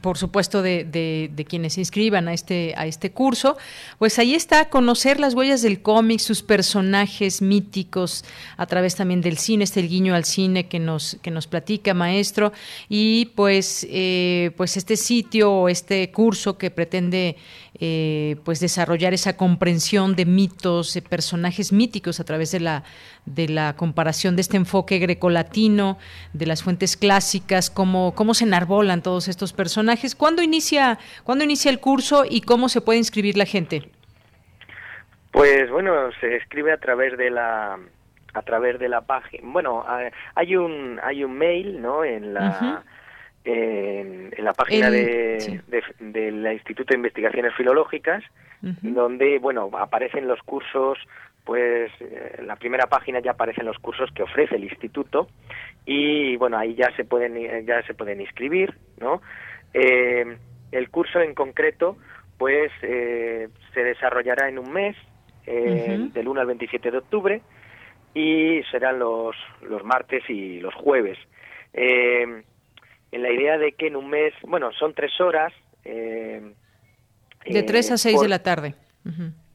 por supuesto, de, de, quienes se inscriban a este, a este curso. Pues ahí está, conocer las huellas del cómic, sus personajes míticos, a través también del cine, este el guiño al cine que nos, que nos platica, maestro, y pues, eh, pues este sitio o este curso que pretende eh, pues desarrollar esa comprensión de mitos, de personajes míticos a través de la, de la comparación de este enfoque grecolatino, de las fuentes clásicas, cómo, cómo se enarbolan todos estos personajes. ¿Cuándo inicia, ¿Cuándo inicia el curso y cómo se puede inscribir la gente? Pues bueno, se escribe a través de la a través de la página. Bueno, hay un hay un mail, ¿no? En la en, la página de, del Instituto de Investigaciones Filológicas, donde bueno aparecen los cursos pues eh, en la primera página ya aparecen los cursos que ofrece el instituto y bueno ahí ya se pueden ya se pueden inscribir no eh, el curso en concreto pues eh, se desarrollará en un mes del 1 al 27 de octubre y serán los, los martes y los jueves. Eh, en la idea de que en un mes, bueno, son tres horas. Eh, de tres a seis de la tarde.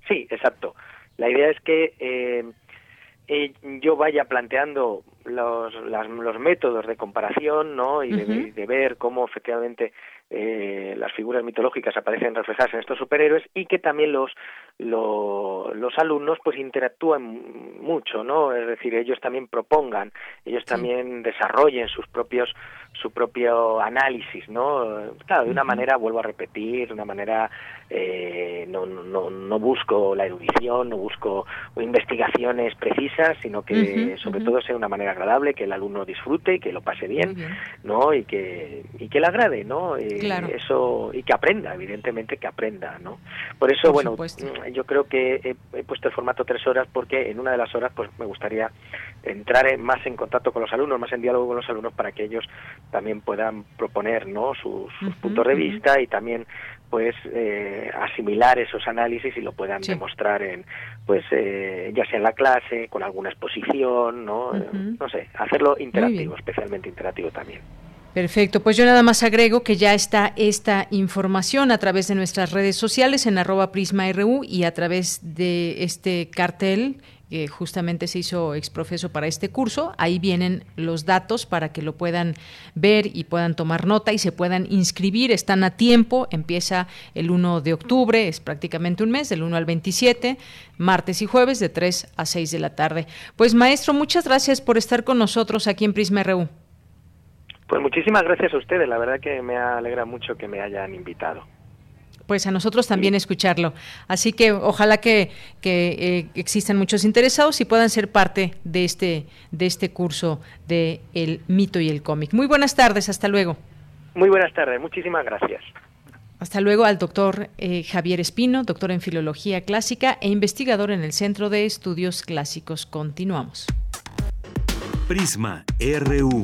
Sí, exacto. La idea es que yo vaya planteando los, los métodos de comparación ¿no? y de, ver cómo efectivamente eh, las figuras mitológicas aparecen reflejadas en estos superhéroes y que también los, los alumnos pues interactúan mucho, ¿no? Es decir, ellos también propongan, ellos también desarrollen sus propios su propio análisis, ¿no? Claro, de una manera, vuelvo a repetir, de una manera, eh, no, no, no busco la erudición, no busco investigaciones precisas, sino que sobre todo sea una manera agradable, que el alumno disfrute y que lo pase bien, ¿no? Y que, y que le agrade, ¿no? Eh, eso, y que aprenda, evidentemente que aprenda, ¿no? Por eso, bueno, yo creo que he, puesto el formato tres horas porque en una de las horas pues me gustaría entrar más en contacto con los alumnos, más en diálogo con los alumnos para que ellos también puedan proponer ¿no? sus, puntos de vista y también pues eh, asimilar esos análisis y lo puedan demostrar en pues eh, ya sea en la clase con alguna exposición no no sé hacerlo interactivo especialmente interactivo también Perfecto, pues yo nada más agrego que ya está esta información a través de nuestras redes sociales en arroba prisma.ru y a través de este cartel que justamente se hizo exprofeso para este curso. Ahí vienen los datos para que lo puedan ver y puedan tomar nota y se puedan inscribir. Están a tiempo, empieza el 1 de octubre, es prácticamente un mes, del 1 al 27, martes y jueves de 3 a 6 de la tarde. Pues maestro, muchas gracias por estar con nosotros aquí en Prisma RU. Pues muchísimas gracias a ustedes, la verdad que me alegra mucho que me hayan invitado. Pues a nosotros también escucharlo. Así que ojalá que, eh, existan muchos interesados y puedan ser parte de este, de este curso de El mito y el cómic. Muy buenas tardes, hasta luego. Muy buenas tardes, muchísimas gracias. Hasta luego al doctor eh, Javier Espino, doctor en Filología Clásica e investigador en el Centro de Estudios Clásicos. Continuamos. Prisma RU.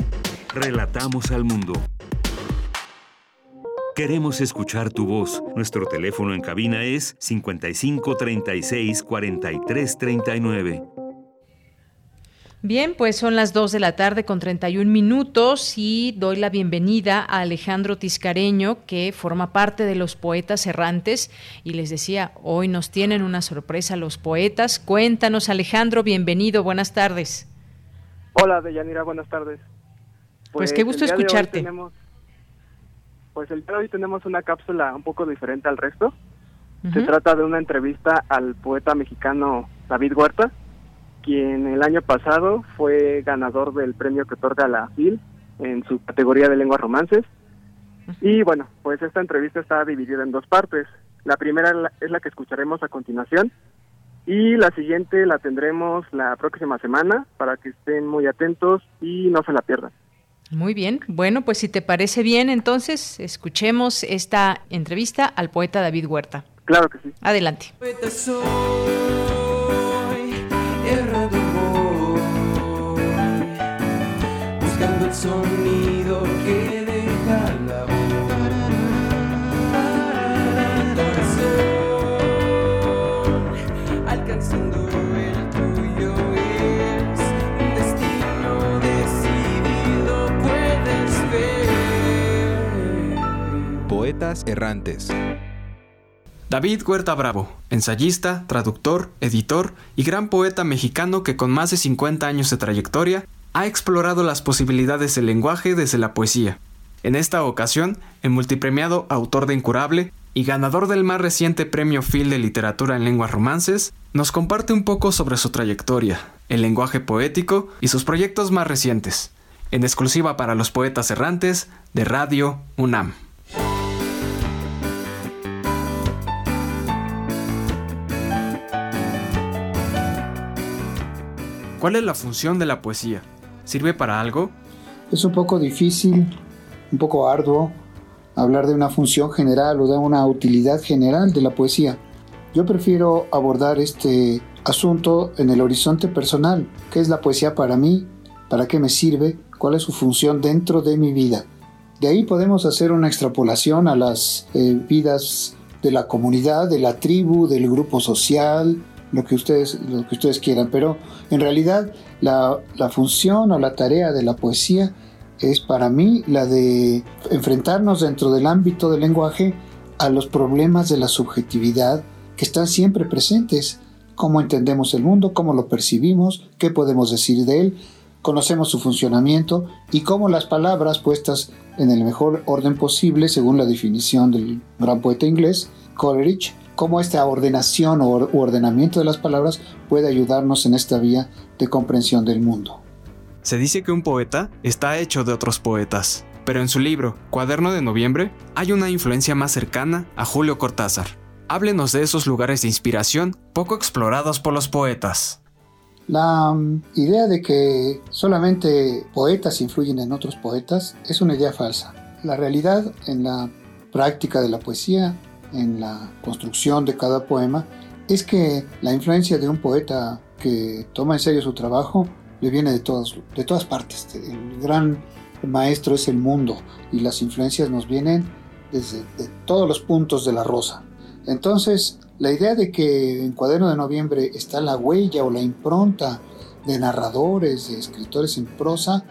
Relatamos al mundo. Queremos escuchar tu voz. Nuestro teléfono en cabina es 55 36 43 39. Bien, pues son las 2 de la tarde con 31 minutos y doy la bienvenida a Alejandro Tiscareño, que forma parte de los poetas errantes. Y les decía, hoy nos tienen una sorpresa los poetas. Cuéntanos, Alejandro, bienvenido, buenas tardes. Hola, Deyanira, buenas tardes. Pues, qué gusto escucharte. pues el día de hoy tenemos una cápsula un poco diferente al resto. Se trata de una entrevista al poeta mexicano David Huerta, quien el año pasado fue ganador del premio que otorga la FIL en su categoría de lenguas romances. Y bueno, pues esta entrevista está dividida en dos partes. La primera es la que escucharemos a continuación y la siguiente la tendremos la próxima semana para que estén muy atentos y no se la pierdan. Muy bien, bueno, pues si te parece bien, entonces escuchemos esta entrevista al poeta David Huerta. Claro que sí. Adelante. buscando el sonido errantes. David Huerta Bravo, ensayista, traductor, editor y gran poeta mexicano que con más de 50 años de trayectoria ha explorado las posibilidades del lenguaje desde la poesía. En esta ocasión, el multipremiado autor de Incurable y ganador del más reciente premio Phil de Literatura en Lenguas Romances, nos comparte un poco sobre su trayectoria, el lenguaje poético y sus proyectos más recientes, en exclusiva para los poetas errantes de Radio UNAM. ¿Cuál es la función de la poesía? ¿Sirve para algo? Es un poco difícil, un poco arduo hablar de una función general o de una utilidad general de la poesía. Yo prefiero abordar este asunto en el horizonte personal. ¿Qué es la poesía para mí? ¿Para qué me sirve? ¿Cuál es su función dentro de mi vida? De ahí podemos hacer una extrapolación a las eh, vidas de la comunidad, de la tribu, del grupo social, lo que ustedes, lo que ustedes quieran, pero en realidad la, la función o la tarea de la poesía es para mí la de enfrentarnos dentro del ámbito del lenguaje a los problemas de la subjetividad que están siempre presentes. Cómo entendemos el mundo, cómo lo percibimos, qué podemos decir de él, conocemos su funcionamiento y cómo las palabras puestas en el mejor orden posible, según la definición del gran poeta inglés Coleridge, cómo esta ordenación o ordenamiento de las palabras puede ayudarnos en esta vía de comprensión del mundo. Se dice que un poeta está hecho de otros poetas, pero en su libro, Cuaderno de Noviembre, hay una influencia más cercana a Julio Cortázar. Háblenos de esos lugares de inspiración poco explorados por los poetas. La mm, idea de que solamente poetas influyen en otros poetas es una idea falsa. La realidad en la práctica de la poesía, en la construcción de cada poema, es que la influencia de un poeta que toma en serio su trabajo le viene de todas, de todas partes. El gran maestro es el mundo y las influencias nos vienen desde de todos los puntos de la rosa. Entonces, la idea de que en Cuaderno de Noviembre está la huella o la impronta de narradores, de escritores en prosa,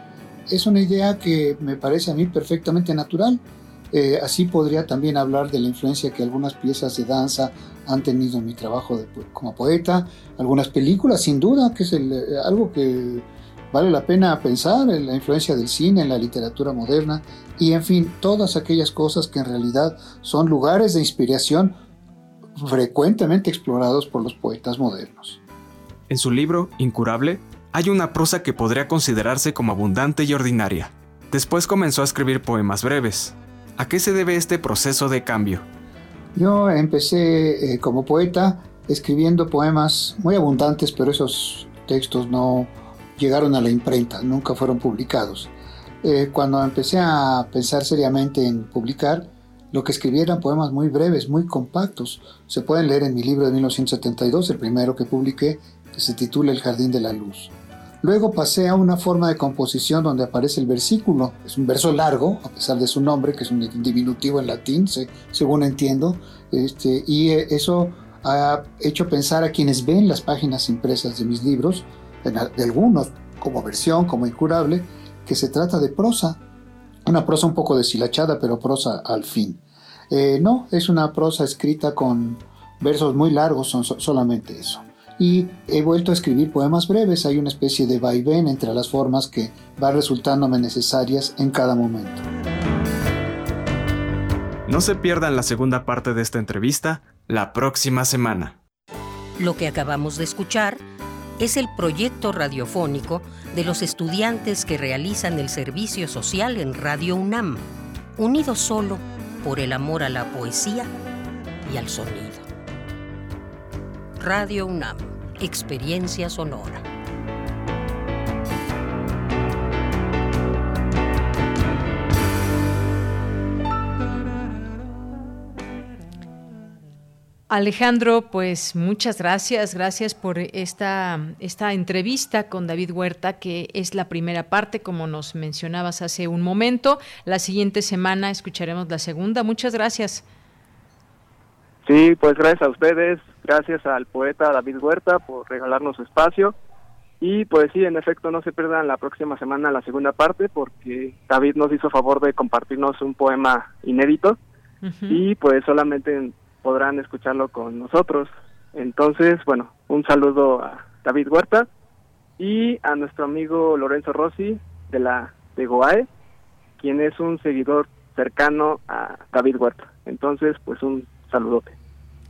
es una idea que me parece a mí perfectamente natural. Eh, así podría también hablar de la influencia que algunas piezas de danza han tenido en mi trabajo como poeta, algunas películas sin duda, que es eh, algo que vale la pena pensar, en la influencia del cine, en la literatura moderna y en fin, todas aquellas cosas que en realidad son lugares de inspiración frecuentemente explorados por los poetas modernos. En su libro, Incurable, hay una prosa que podría considerarse como abundante y ordinaria. Después comenzó a escribir poemas breves, ¿A qué se debe este proceso de cambio? Yo empecé eh, como poeta escribiendo poemas muy abundantes, pero esos textos no llegaron a la imprenta, nunca fueron publicados. Eh, cuando empecé a pensar seriamente en publicar, lo que escribí eran poemas muy breves, muy compactos. Se pueden leer en mi libro de 1972, el primero que publiqué, que se titula El Jardín de la Luz. Luego pasé a una forma de composición donde aparece el versículo. Es un verso largo, a pesar de su nombre, que es un diminutivo en latín, según entiendo. Este, y eh, eso ha hecho pensar a quienes ven las páginas impresas de mis libros, de algunos como versión, como incurable, que se trata de prosa. Una prosa un poco deshilachada, pero prosa al fin. Eh, no, es una prosa escrita con versos muy largos, son solamente eso y he vuelto a escribir poemas breves. Hay una especie de vaivén entre las formas que va resultándome necesarias en cada momento. No se pierdan la segunda parte de esta entrevista la próxima semana. Lo que acabamos de escuchar es el proyecto radiofónico de los estudiantes que realizan el servicio social en Radio UNAM, unidos solo por el amor a la poesía y al sonido. Radio UNAM Experiencia Sonora. Alejandro, pues muchas gracias, gracias por esta, esta entrevista con David Huerta, que es la primera parte, como nos mencionabas hace un momento. La siguiente semana escucharemos la segunda. Muchas gracias. Sí, pues gracias a ustedes, gracias al poeta David Huerta por regalarnos su espacio. Y pues sí, en efecto, no se pierdan la próxima semana la segunda parte porque David nos hizo favor de compartirnos un poema inédito y pues solamente podrán escucharlo con nosotros. Entonces, bueno, un saludo a David Huerta y a nuestro amigo Lorenzo Rossi de la de Goae, quien es un seguidor cercano a David Huerta. Entonces, pues un saludote.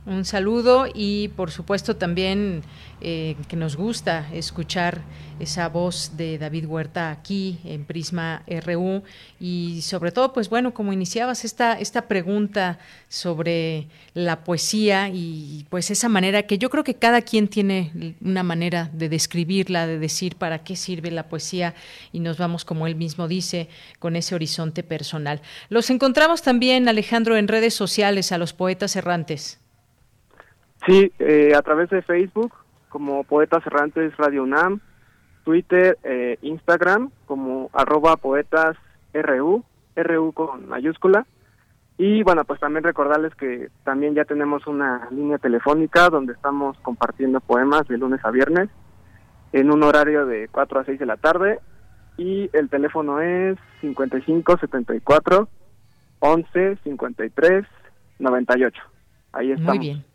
Un saludo y por supuesto también eh, que nos gusta escuchar esa voz de David Huerta aquí en Prisma RU y sobre todo pues bueno como iniciabas esta esta pregunta sobre la poesía y pues esa manera que yo creo que cada quien tiene una manera de describirla de decir para qué sirve la poesía y nos vamos como él mismo dice con ese horizonte personal. Los encontramos también Alejandro en redes sociales a los poetas errantes. Sí, eh, a través de Facebook como Poetas Errantes Radio UNAM, Twitter, eh, Instagram como arroba poetas RU, RU con mayúscula, Y bueno, pues también recordarles que también ya tenemos una línea telefónica donde estamos compartiendo poemas de lunes a viernes en un horario de 4 a 6 de la tarde y el teléfono es 55 74 11 53 98. Ahí estamos. Muy bien.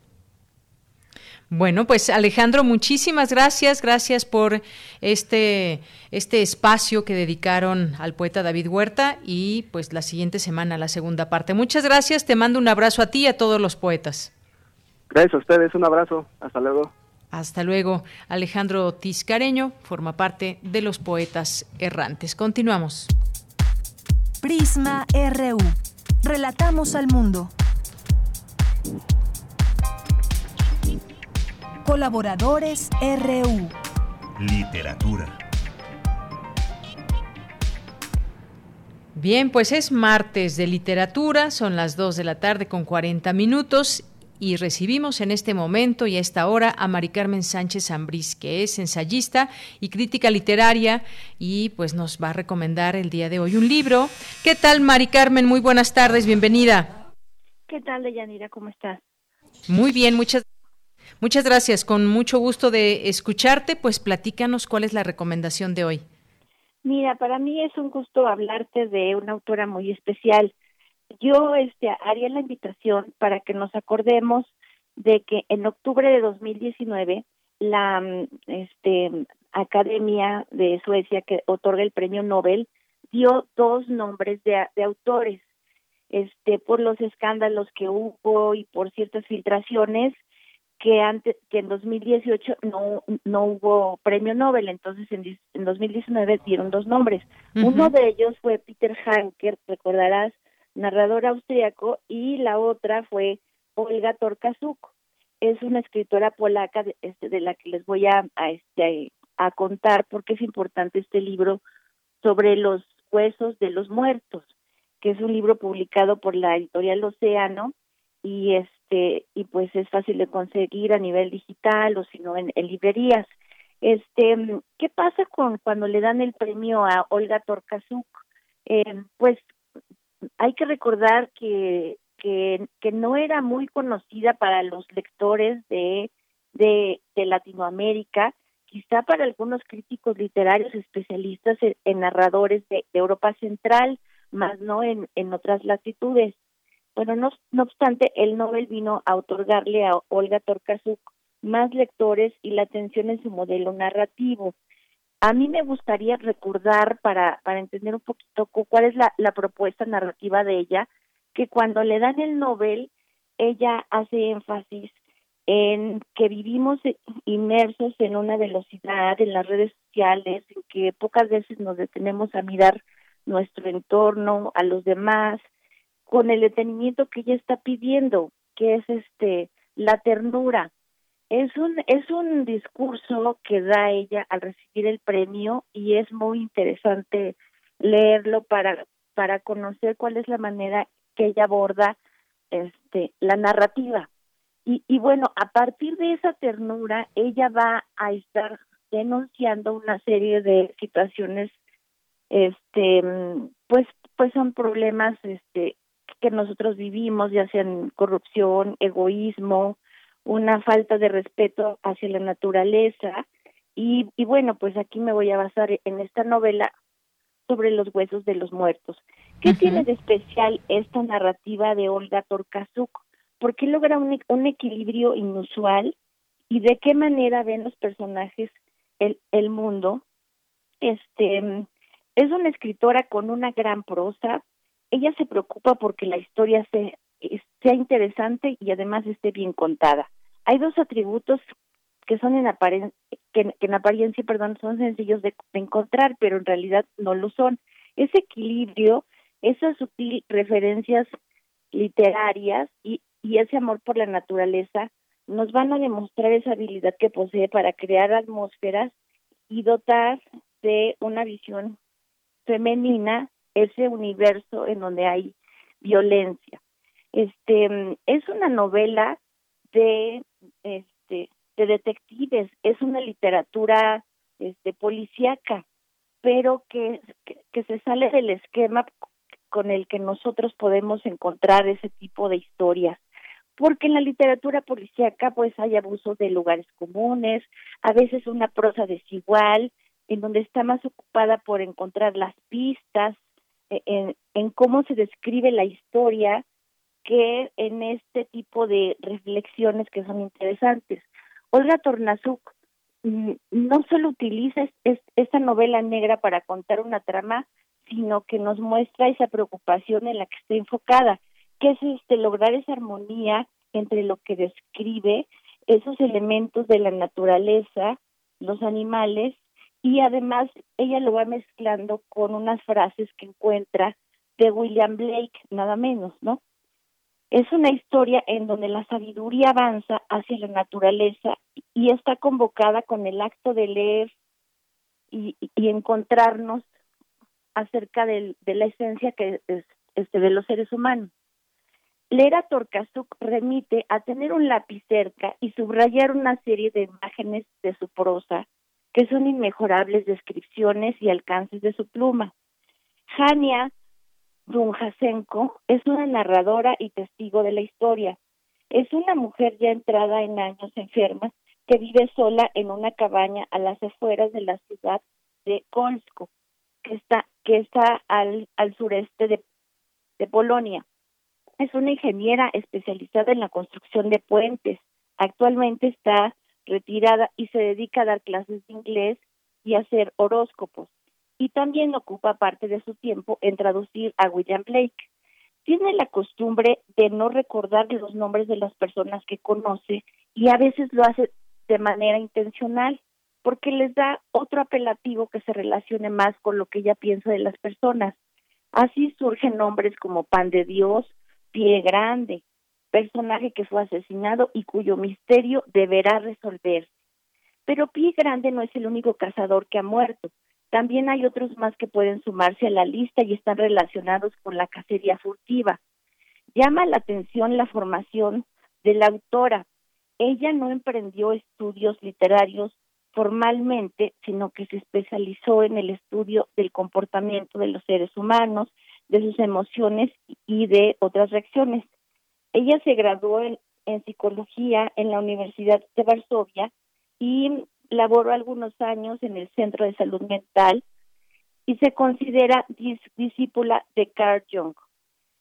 Bueno, pues Alejandro, muchísimas gracias, gracias por este, este espacio que dedicaron al poeta David Huerta y pues la siguiente semana la segunda parte. Muchas gracias, te mando un abrazo a ti y a todos los poetas. Gracias a ustedes, un abrazo, hasta luego. Hasta luego. Alejandro Tiscareño forma parte de los poetas errantes. Continuamos. Prisma RU. Relatamos al mundo. Colaboradores RU. Literatura. Bien, pues es martes de literatura, son las 2 de la tarde con 40 minutos y recibimos en este momento y a esta hora a Mari Carmen Sánchez Ambrís, que es ensayista y crítica literaria y pues nos va a recomendar el día de hoy un libro. ¿Qué tal Mari Carmen? Muy buenas tardes, bienvenida. ¿Qué tal, Deyanira? ¿Cómo estás? Muy bien, muchas Muchas gracias, con mucho gusto de escucharte, pues platícanos cuál es la recomendación de hoy. Mira, para mí es un gusto hablarte de una autora muy especial. Yo este, haría la invitación para que nos acordemos de que en octubre de 2019 la este, Academia de Suecia que otorga el premio Nobel dio dos nombres de, de autores este por los escándalos que hubo y por ciertas filtraciones que antes que en 2018 no no hubo premio Nobel, entonces en, en 2019 dieron dos nombres. Uno de ellos fue Peter Hanker, recordarás, narrador austriaco, y la otra fue Olga Torkazuk. Es una escritora polaca de, este, de la que les voy a, a este a contar porque es importante este libro sobre los huesos de los muertos, que es un libro publicado por la editorial Océano y este y pues es fácil de conseguir a nivel digital o si no en, librerías. Este qué pasa con cuando le dan el premio a Olga Torkazuk eh, pues hay que recordar que, que no era muy conocida para los lectores de de, de Latinoamérica quizá para algunos críticos literarios especialistas en, narradores de, de, Europa Central más no en, en otras latitudes bueno, no, no obstante, el Nobel vino a otorgarle a Olga Torkazuk más lectores y la atención en su modelo narrativo. A mí me gustaría recordar, para, para entender un poquito cuál es la, la propuesta narrativa de ella, que cuando le dan el Nobel, ella hace énfasis en que vivimos inmersos en una velocidad en las redes sociales, en que pocas veces nos detenemos a mirar nuestro entorno, a los demás, con el detenimiento que ella está pidiendo, que es este la ternura. Es un es un discurso que da ella al recibir el premio y es muy interesante leerlo para para conocer cuál es la manera que ella aborda este la narrativa. Y, y bueno, a partir de esa ternura, ella va a estar denunciando una serie de situaciones este pues pues son problemas este que nosotros vivimos, ya sean corrupción, egoísmo, una falta de respeto hacia la naturaleza. Y, y bueno, pues aquí me voy a basar en esta novela sobre los huesos de los muertos. ¿Qué tiene de especial esta narrativa de Olga Torkazuk? ¿Por qué logra un, un equilibrio inusual? ¿Y de qué manera ven los personajes el, el mundo? Este es una escritora con una gran prosa, ella se preocupa porque la historia sea interesante y además esté bien contada. Hay dos atributos que son en apariencia, que, en apariencia, perdón, son sencillos de, encontrar, pero en realidad no lo son. Ese equilibrio, esas sutil referencias literarias y, y ese amor por la naturaleza nos van a demostrar esa habilidad que posee para crear atmósferas y dotar de una visión femenina ese universo en donde hay violencia. Este es una novela de este de detectives, es una literatura este policíaca, pero que, que, se sale del esquema con el que nosotros podemos encontrar ese tipo de historias porque en la literatura policíaca pues hay abusos de lugares comunes, a veces una prosa desigual, en donde está más ocupada por encontrar las pistas, en, en cómo se describe la historia, que en este tipo de reflexiones que son interesantes. Olga Tornazuk mm, no solo utiliza esta novela negra para contar una trama, sino que nos muestra esa preocupación en la que está enfocada, que es este lograr esa armonía entre lo que describe esos elementos de la naturaleza, los animales, y además ella lo va mezclando con unas frases que encuentra de William Blake, nada menos, ¿no? Es una historia en donde la sabiduría avanza hacia la naturaleza y está convocada con el acto de leer y, y encontrarnos acerca de la esencia que es, este, de los seres humanos. Leer a Torcasuk remite a tener un lápiz cerca y subrayar una serie de imágenes de su prosa, que son inmejorables descripciones y alcances de su pluma. Jania Dunjasenko es una narradora y testigo de la historia. Es una mujer ya entrada en años enferma que vive sola en una cabaña a las afueras de la ciudad de Kolsko, que está, que está al, al sureste de, de Polonia. Es una ingeniera especializada en la construcción de puentes. Actualmente está retirada y se dedica a dar clases de inglés y hacer horóscopos y también ocupa parte de su tiempo en traducir a William Blake. Tiene la costumbre de no recordar los nombres de las personas que conoce y a veces lo hace de manera intencional porque les da otro apelativo que se relacione más con lo que ella piensa de las personas. Así surgen nombres como Pan de Dios, Pie Grande, personaje que fue asesinado y cuyo misterio deberá resolverse. Pero Pie Grande no es el único cazador que ha muerto. También hay otros más que pueden sumarse a la lista y están relacionados con la cacería furtiva. Llama la atención la formación de la autora. Ella no emprendió estudios literarios formalmente, sino que se especializó en el estudio del comportamiento de los seres humanos, de sus emociones y de otras reacciones. Ella se graduó en, en psicología en la Universidad de Varsovia y laboró algunos años en el Centro de Salud Mental y se considera discípula de Carl Jung.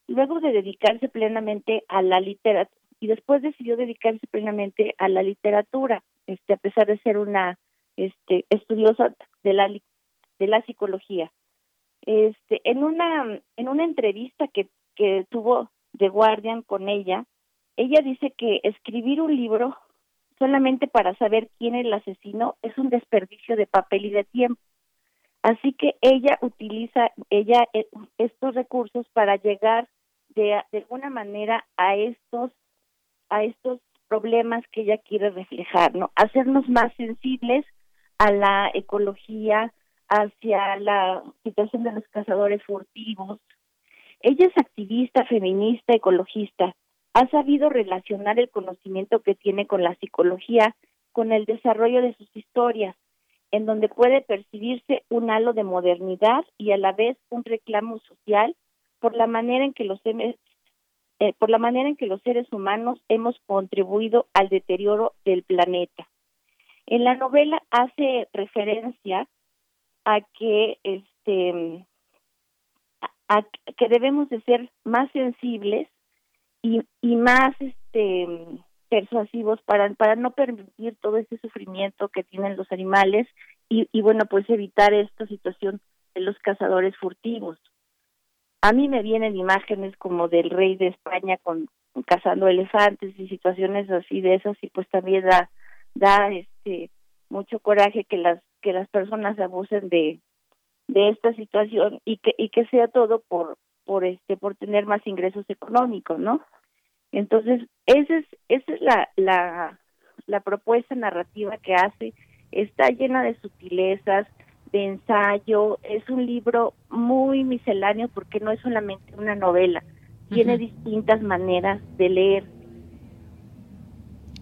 Luego de dedicarse plenamente a la literatura, y después decidió dedicarse plenamente a la literatura, este, a pesar de ser una este, estudiosa de la, de la psicología. Este, en una, en una entrevista que, que tuvo The Guardian con ella, ella dice que escribir un libro solamente para saber quién es el asesino es un desperdicio de papel y de tiempo. Así que ella utiliza ella eh, estos recursos para llegar de, de alguna manera a estos a estos problemas que ella quiere reflejar, ¿no? Hacernos más sensibles a la ecología, hacia la situación de los cazadores furtivos. Ella es activista, feminista, ecologista, ha sabido relacionar el conocimiento que tiene con la psicología con el desarrollo de sus historias, en donde puede percibirse un halo de modernidad y a la vez un reclamo social por la manera en que los eh, por la manera en que los seres humanos hemos contribuido al deterioro del planeta. En la novela hace referencia a que este a que debemos de ser más sensibles y, y más este persuasivos para para no permitir todo ese sufrimiento que tienen los animales y, y bueno pues evitar esta situación de los cazadores furtivos. A mí me vienen imágenes como del rey de España con, cazando elefantes y situaciones así de esas y pues también da da este mucho coraje que las que las personas abusen de de esta situación y que y que sea todo por por este por tener más ingresos económicos no entonces esa es esa es la la la propuesta narrativa que hace. Está llena de sutilezas de ensayo. Es un libro muy misceláneo porque no es solamente una novela. Tiene distintas maneras de leer.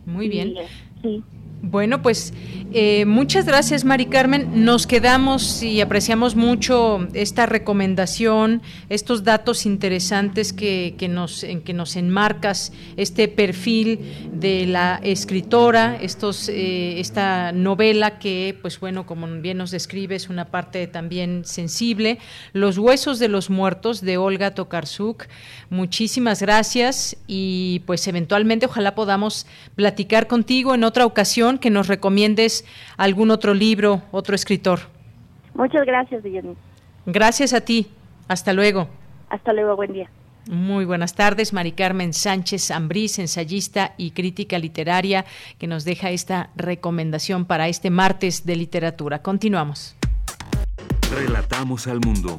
Muy bien. sí Bueno, pues eh, muchas gracias, Mari Carmen. Nos quedamos y apreciamos mucho esta recomendación, estos datos interesantes que, nos, en que nos enmarcas, este perfil de la escritora, estos, eh, esta novela que, pues bueno, como bien nos describe, es una parte también sensible. Los huesos de los muertos de Olga Tokarsuk. Muchísimas gracias y pues eventualmente ojalá podamos platicar contigo en otra ocasión que nos recomiendes algún otro libro, otro escritor. Muchas gracias, Guillermo. Gracias a ti. Hasta luego. Hasta luego, buen día. Muy buenas tardes, Mari Carmen Sánchez Ambrís, ensayista y crítica literaria, que nos deja esta recomendación para este martes de literatura. Continuamos. Relatamos al mundo.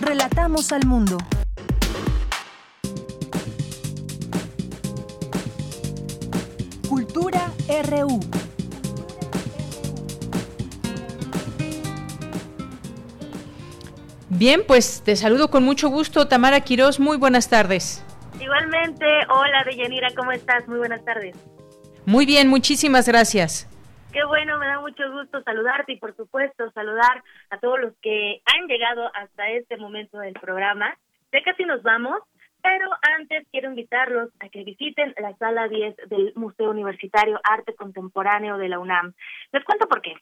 Relatamos al mundo. Cultura RU. Bien, pues te saludo con mucho gusto, Tamara Quirós. Muy buenas tardes. Igualmente, hola Deyanira, ¿cómo estás? Muy buenas tardes. Muy bien, muchísimas gracias. Qué bueno, me da mucho gusto saludarte y por supuesto saludar a todos los que han llegado hasta este momento del programa. Ya casi nos vamos, pero antes quiero invitarlos a que visiten la sala 10 del Museo Universitario Arte Contemporáneo de la UNAM. Les cuento por qué.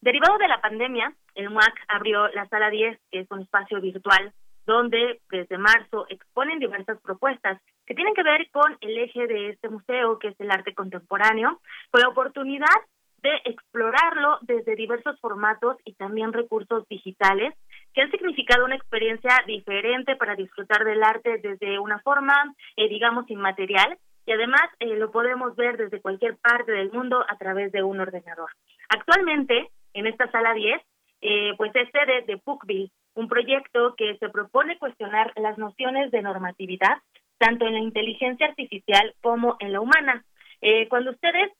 Derivado de la pandemia, el MUAC abrió la sala 10, que es un espacio virtual donde desde marzo exponen diversas propuestas que tienen que ver con el eje de este museo, que es el arte contemporáneo, con la oportunidad de explorarlo desde diversos formatos y también recursos digitales que han significado una experiencia diferente para disfrutar del arte desde una forma, eh, digamos, inmaterial y además eh, lo podemos ver desde cualquier parte del mundo a través de un ordenador. Actualmente, en esta sala 10, eh, pues es sede de PUCBIL, un proyecto que se propone cuestionar las nociones de normatividad, tanto en la inteligencia artificial como en la humana. Eh, cuando ustedes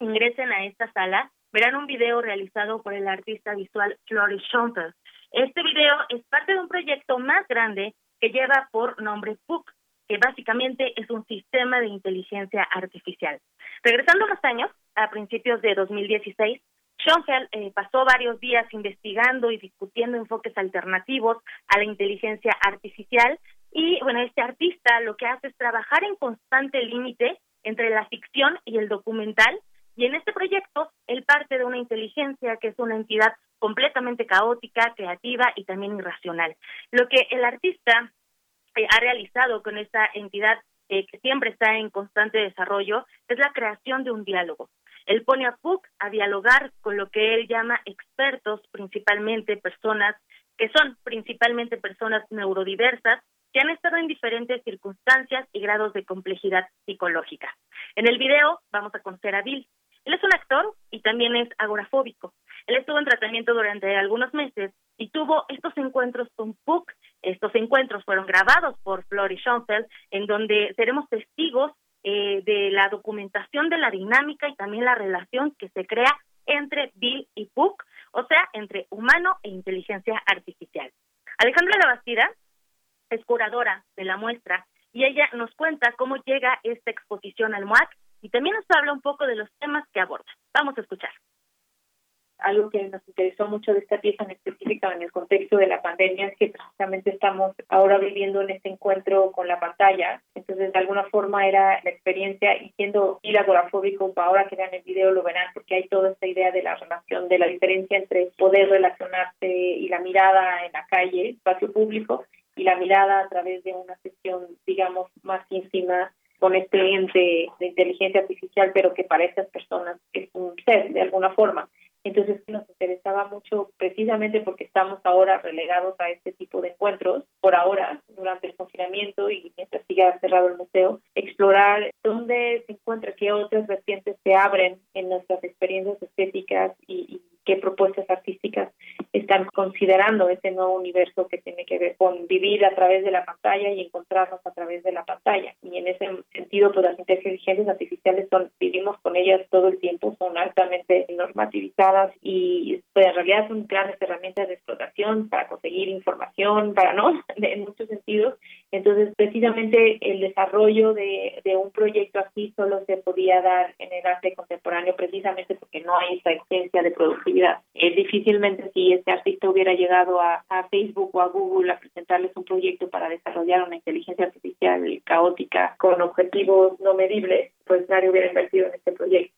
ingresen a esta sala, verán un video realizado por el artista visual Floris Schoenfeld. Este video es parte de un proyecto más grande que lleva por nombre PUC, que básicamente es un sistema de inteligencia artificial. Regresando unos años, a principios de 2016, Schoenfeld eh, pasó varios días investigando y discutiendo enfoques alternativos a la inteligencia artificial y bueno, este artista lo que hace es trabajar en constante límite entre la ficción y el documental y en este proyecto él parte de una inteligencia que es una entidad completamente caótica, creativa y también irracional. Lo que el artista eh, ha realizado con esta entidad eh, que siempre está en constante desarrollo es la creación de un diálogo. Él pone a Puck a dialogar con lo que él llama expertos, principalmente personas que son principalmente personas neurodiversas que han estado en diferentes circunstancias y grados de complejidad psicológica. En el video vamos a conocer a Bill. Él es un actor y también es agorafóbico. Él estuvo en tratamiento durante algunos meses y tuvo estos encuentros con Puck. Estos encuentros fueron grabados por Flory Schoenfeld, en donde seremos testigos eh, de la documentación de la dinámica y también la relación que se crea entre Bill y Puck, o sea, entre humano e inteligencia artificial. Alejandra Labastida es curadora de la muestra y ella nos cuenta cómo llega esta exposición al MUAC y también nos habla un poco de los temas que aborda. Vamos a escuchar algo que nos interesó mucho de esta pieza en específica en el contexto de la pandemia es que precisamente estamos ahora viviendo en este encuentro con la pantalla. Entonces, de alguna forma era la experiencia y siendo ir agorafóbico, ahora que vean el video lo verán porque hay toda esta idea de la relación, de la diferencia entre poder relacionarse y la mirada en la calle, espacio público, y la mirada a través de una sesión, digamos, más íntima con este ente de inteligencia artificial, pero que para estas personas es un ser de alguna forma. Entonces nos interesaba mucho precisamente porque estamos ahora relegados a este tipo de encuentros, por ahora, durante el confinamiento y mientras siga cerrado el museo, explorar dónde se encuentra, qué otras vertientes se abren en nuestras experiencias estéticas y, qué propuestas artísticas están considerando ese nuevo universo que tiene que ver con vivir a través de la pantalla y encontrarnos a través de la pantalla. Y en ese sentido, pues las inteligencias artificiales son, vivimos con ellas todo el tiempo, son altamente normativizadas y pues, en realidad son grandes herramientas de explotación para conseguir información, para no, en muchos sentidos. Entonces, precisamente el desarrollo de, de un proyecto así solo se podía dar en el arte contemporáneo precisamente porque no hay esa exigencia de productividad. Eh, difícilmente si este artista hubiera llegado a, a Facebook o a Google a presentarles un proyecto para desarrollar una inteligencia artificial caótica con objetivos no medibles, pues nadie hubiera invertido en este proyecto.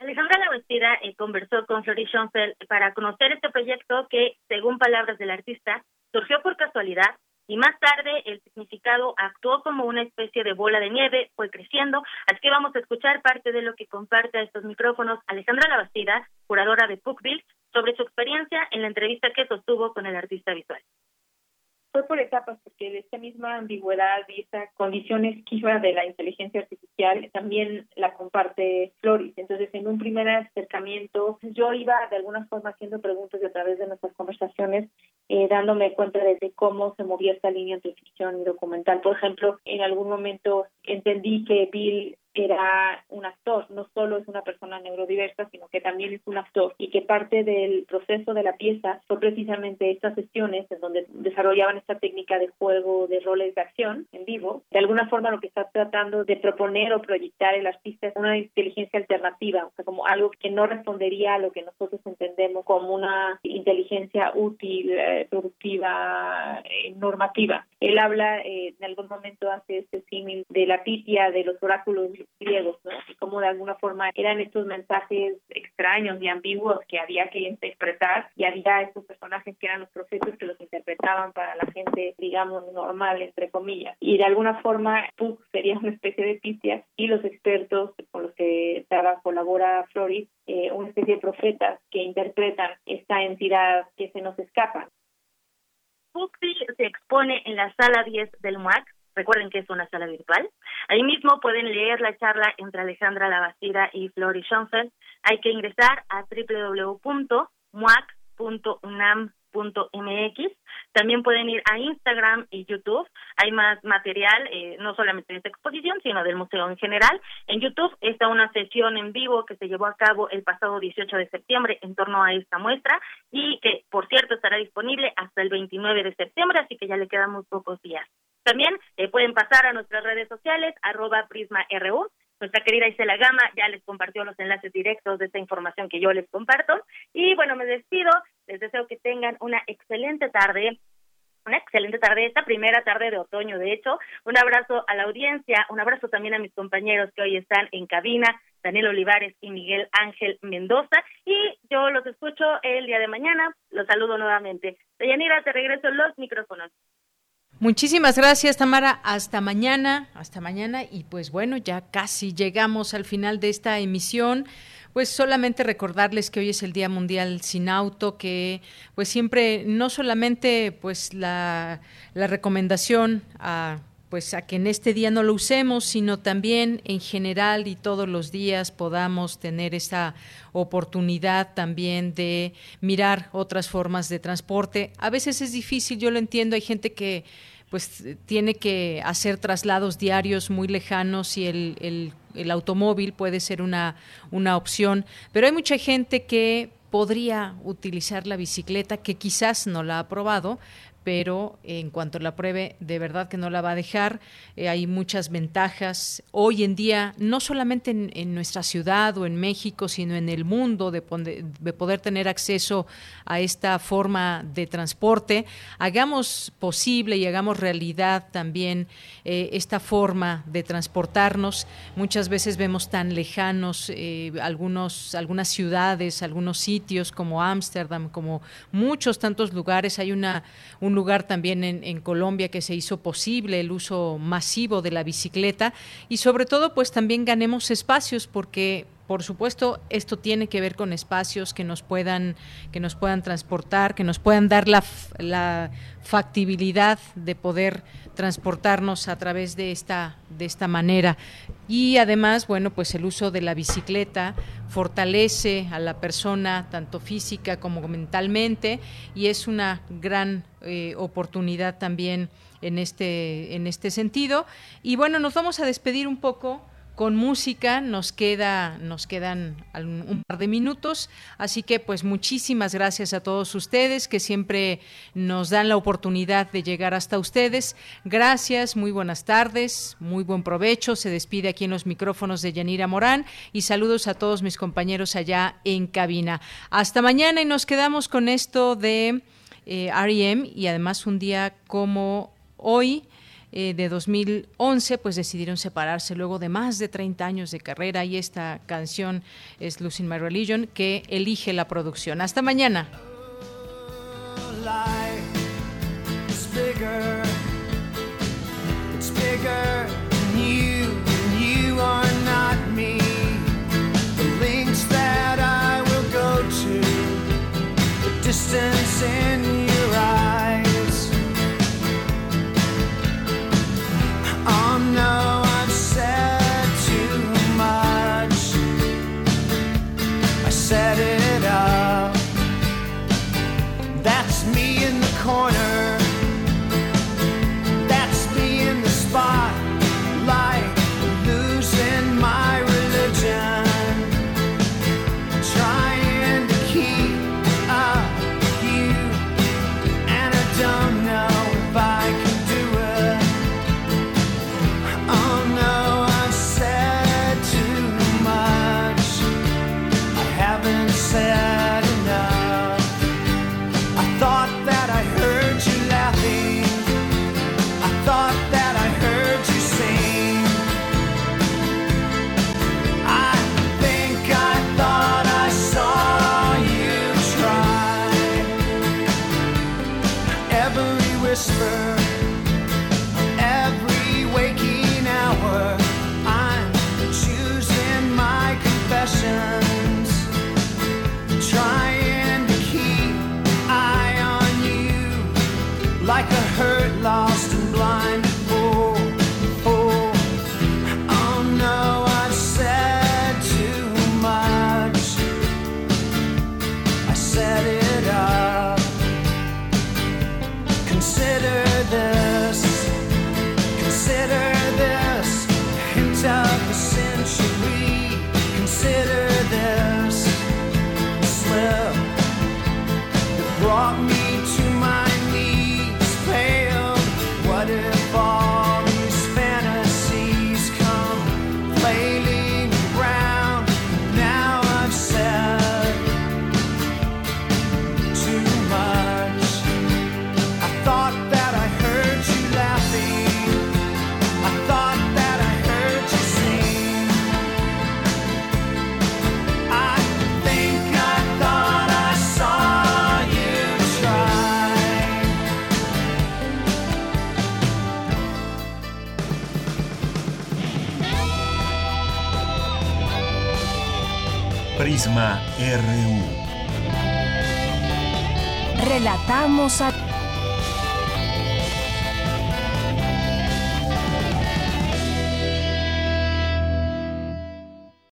Alejandra Lavestida eh, conversó con Flori Schoenfeld para conocer este proyecto que, según palabras del artista, surgió por casualidad y más tarde el significado actuó como una especie de bola de nieve, fue creciendo, así que vamos a escuchar parte de lo que comparte a estos micrófonos Alejandra Lavastida, curadora de Bookville, sobre su experiencia en la entrevista que sostuvo con el artista visual fue por etapas, porque esta misma ambigüedad y esta condición esquiva de la inteligencia artificial también la comparte Floris. Entonces, en un primer acercamiento, yo iba de alguna forma haciendo preguntas a través de nuestras conversaciones, eh, dándome cuenta de, cómo se movía esta línea entre ficción y documental. Por ejemplo, en algún momento entendí que Bill era un actor, no solo es una persona neurodiversa, sino que también es un actor y que parte del proceso de la pieza fue precisamente estas sesiones en donde desarrollaban esta técnica de juego de roles de acción en vivo. De alguna forma lo que está tratando de proponer o proyectar el artista es una inteligencia alternativa, o sea, como algo que no respondería a lo que nosotros entendemos como una inteligencia útil, eh, productiva, eh, normativa. Él habla, eh, en algún momento hace este símil de la pitia, de los oráculos griegos, ¿no? Y como de alguna forma eran estos mensajes extraños y ambiguos que había que interpretar y había estos personajes que eran los profetas que los interpretaban para la gente, digamos, normal, entre comillas. Y de alguna forma Puck sería una especie de pitia y los expertos con los que colabora Floris, eh, una especie de profetas que interpretan esta entidad que se nos escapa. Puck se expone en la sala 10 del MUAC Recuerden que es una sala virtual. Ahí mismo pueden leer la charla entre Alejandra Lavastida y Flori Schoenfeld. Hay que ingresar a www.muac.unam.mx. También pueden ir a Instagram y YouTube. Hay más material, eh, no solamente de esta exposición, sino del museo en general. En YouTube está una sesión en vivo que se llevó a cabo el pasado 18 de septiembre en torno a esta muestra y que, por cierto, estará disponible hasta el 29 de septiembre, así que ya le quedan muy pocos días. También eh, pueden pasar a nuestras redes sociales, arroba PrismaRU. Nuestra querida Isela Gama ya les compartió los enlaces directos de esta información que yo les comparto. Y bueno, me despido. Les deseo que tengan una excelente tarde una excelente tarde, esta primera tarde de otoño, de hecho. Un abrazo a la audiencia, un abrazo también a mis compañeros que hoy están en cabina, Daniel Olivares y Miguel Ángel Mendoza. Y yo los escucho el día de mañana. Los saludo nuevamente. Deyanira, te regreso los micrófonos. Muchísimas gracias, Tamara. Hasta mañana, hasta mañana. Y pues bueno, ya casi llegamos al final de esta emisión. Pues solamente recordarles que hoy es el Día Mundial sin Auto, que pues siempre, no solamente pues la, la recomendación a pues a que en este día no lo usemos, sino también en general y todos los días podamos tener esa oportunidad también de mirar otras formas de transporte. A veces es difícil, yo lo entiendo, hay gente que pues tiene que hacer traslados diarios muy lejanos y el, el, automóvil puede ser una, una opción, pero hay mucha gente que podría utilizar la bicicleta, que quizás no la ha probado, pero en cuanto la pruebe, de verdad que no la va a dejar. Eh, hay muchas ventajas hoy en día, no solamente en, nuestra ciudad o en México, sino en el mundo, de, de, poder tener acceso a esta forma de transporte. Hagamos posible y hagamos realidad también eh, esta forma de transportarnos. Muchas veces vemos tan lejanos eh, algunos, algunas ciudades, algunos sitios como Ámsterdam, como muchos tantos lugares. Hay una, un lugar también en, Colombia que se hizo posible el uso masivo de la bicicleta y sobre todo pues también ganemos espacios porque por supuesto, esto tiene que ver con espacios que nos puedan, que nos puedan transportar, que nos puedan dar la factibilidad de poder transportarnos a través de esta, de esta manera. Y además, bueno, pues el uso de la bicicleta fortalece a la persona tanto física como mentalmente y es una gran eh, oportunidad también en este, en este sentido. Y bueno, nos vamos a despedir un poco con música. Nos queda, nos quedan un par de minutos, así que pues muchísimas gracias a todos ustedes que siempre nos dan la oportunidad de llegar hasta ustedes. Gracias, muy buenas tardes, muy buen provecho. Se despide aquí en los micrófonos de Yanira Morán y saludos a todos mis compañeros allá en cabina. Hasta mañana y nos quedamos con esto de eh, REM y además un día como hoy eh, de 2011, pues decidieron separarse luego de más de 30 años de carrera y esta canción es Losing My Religion que elige la producción. Hasta mañana. RU. Relatamos a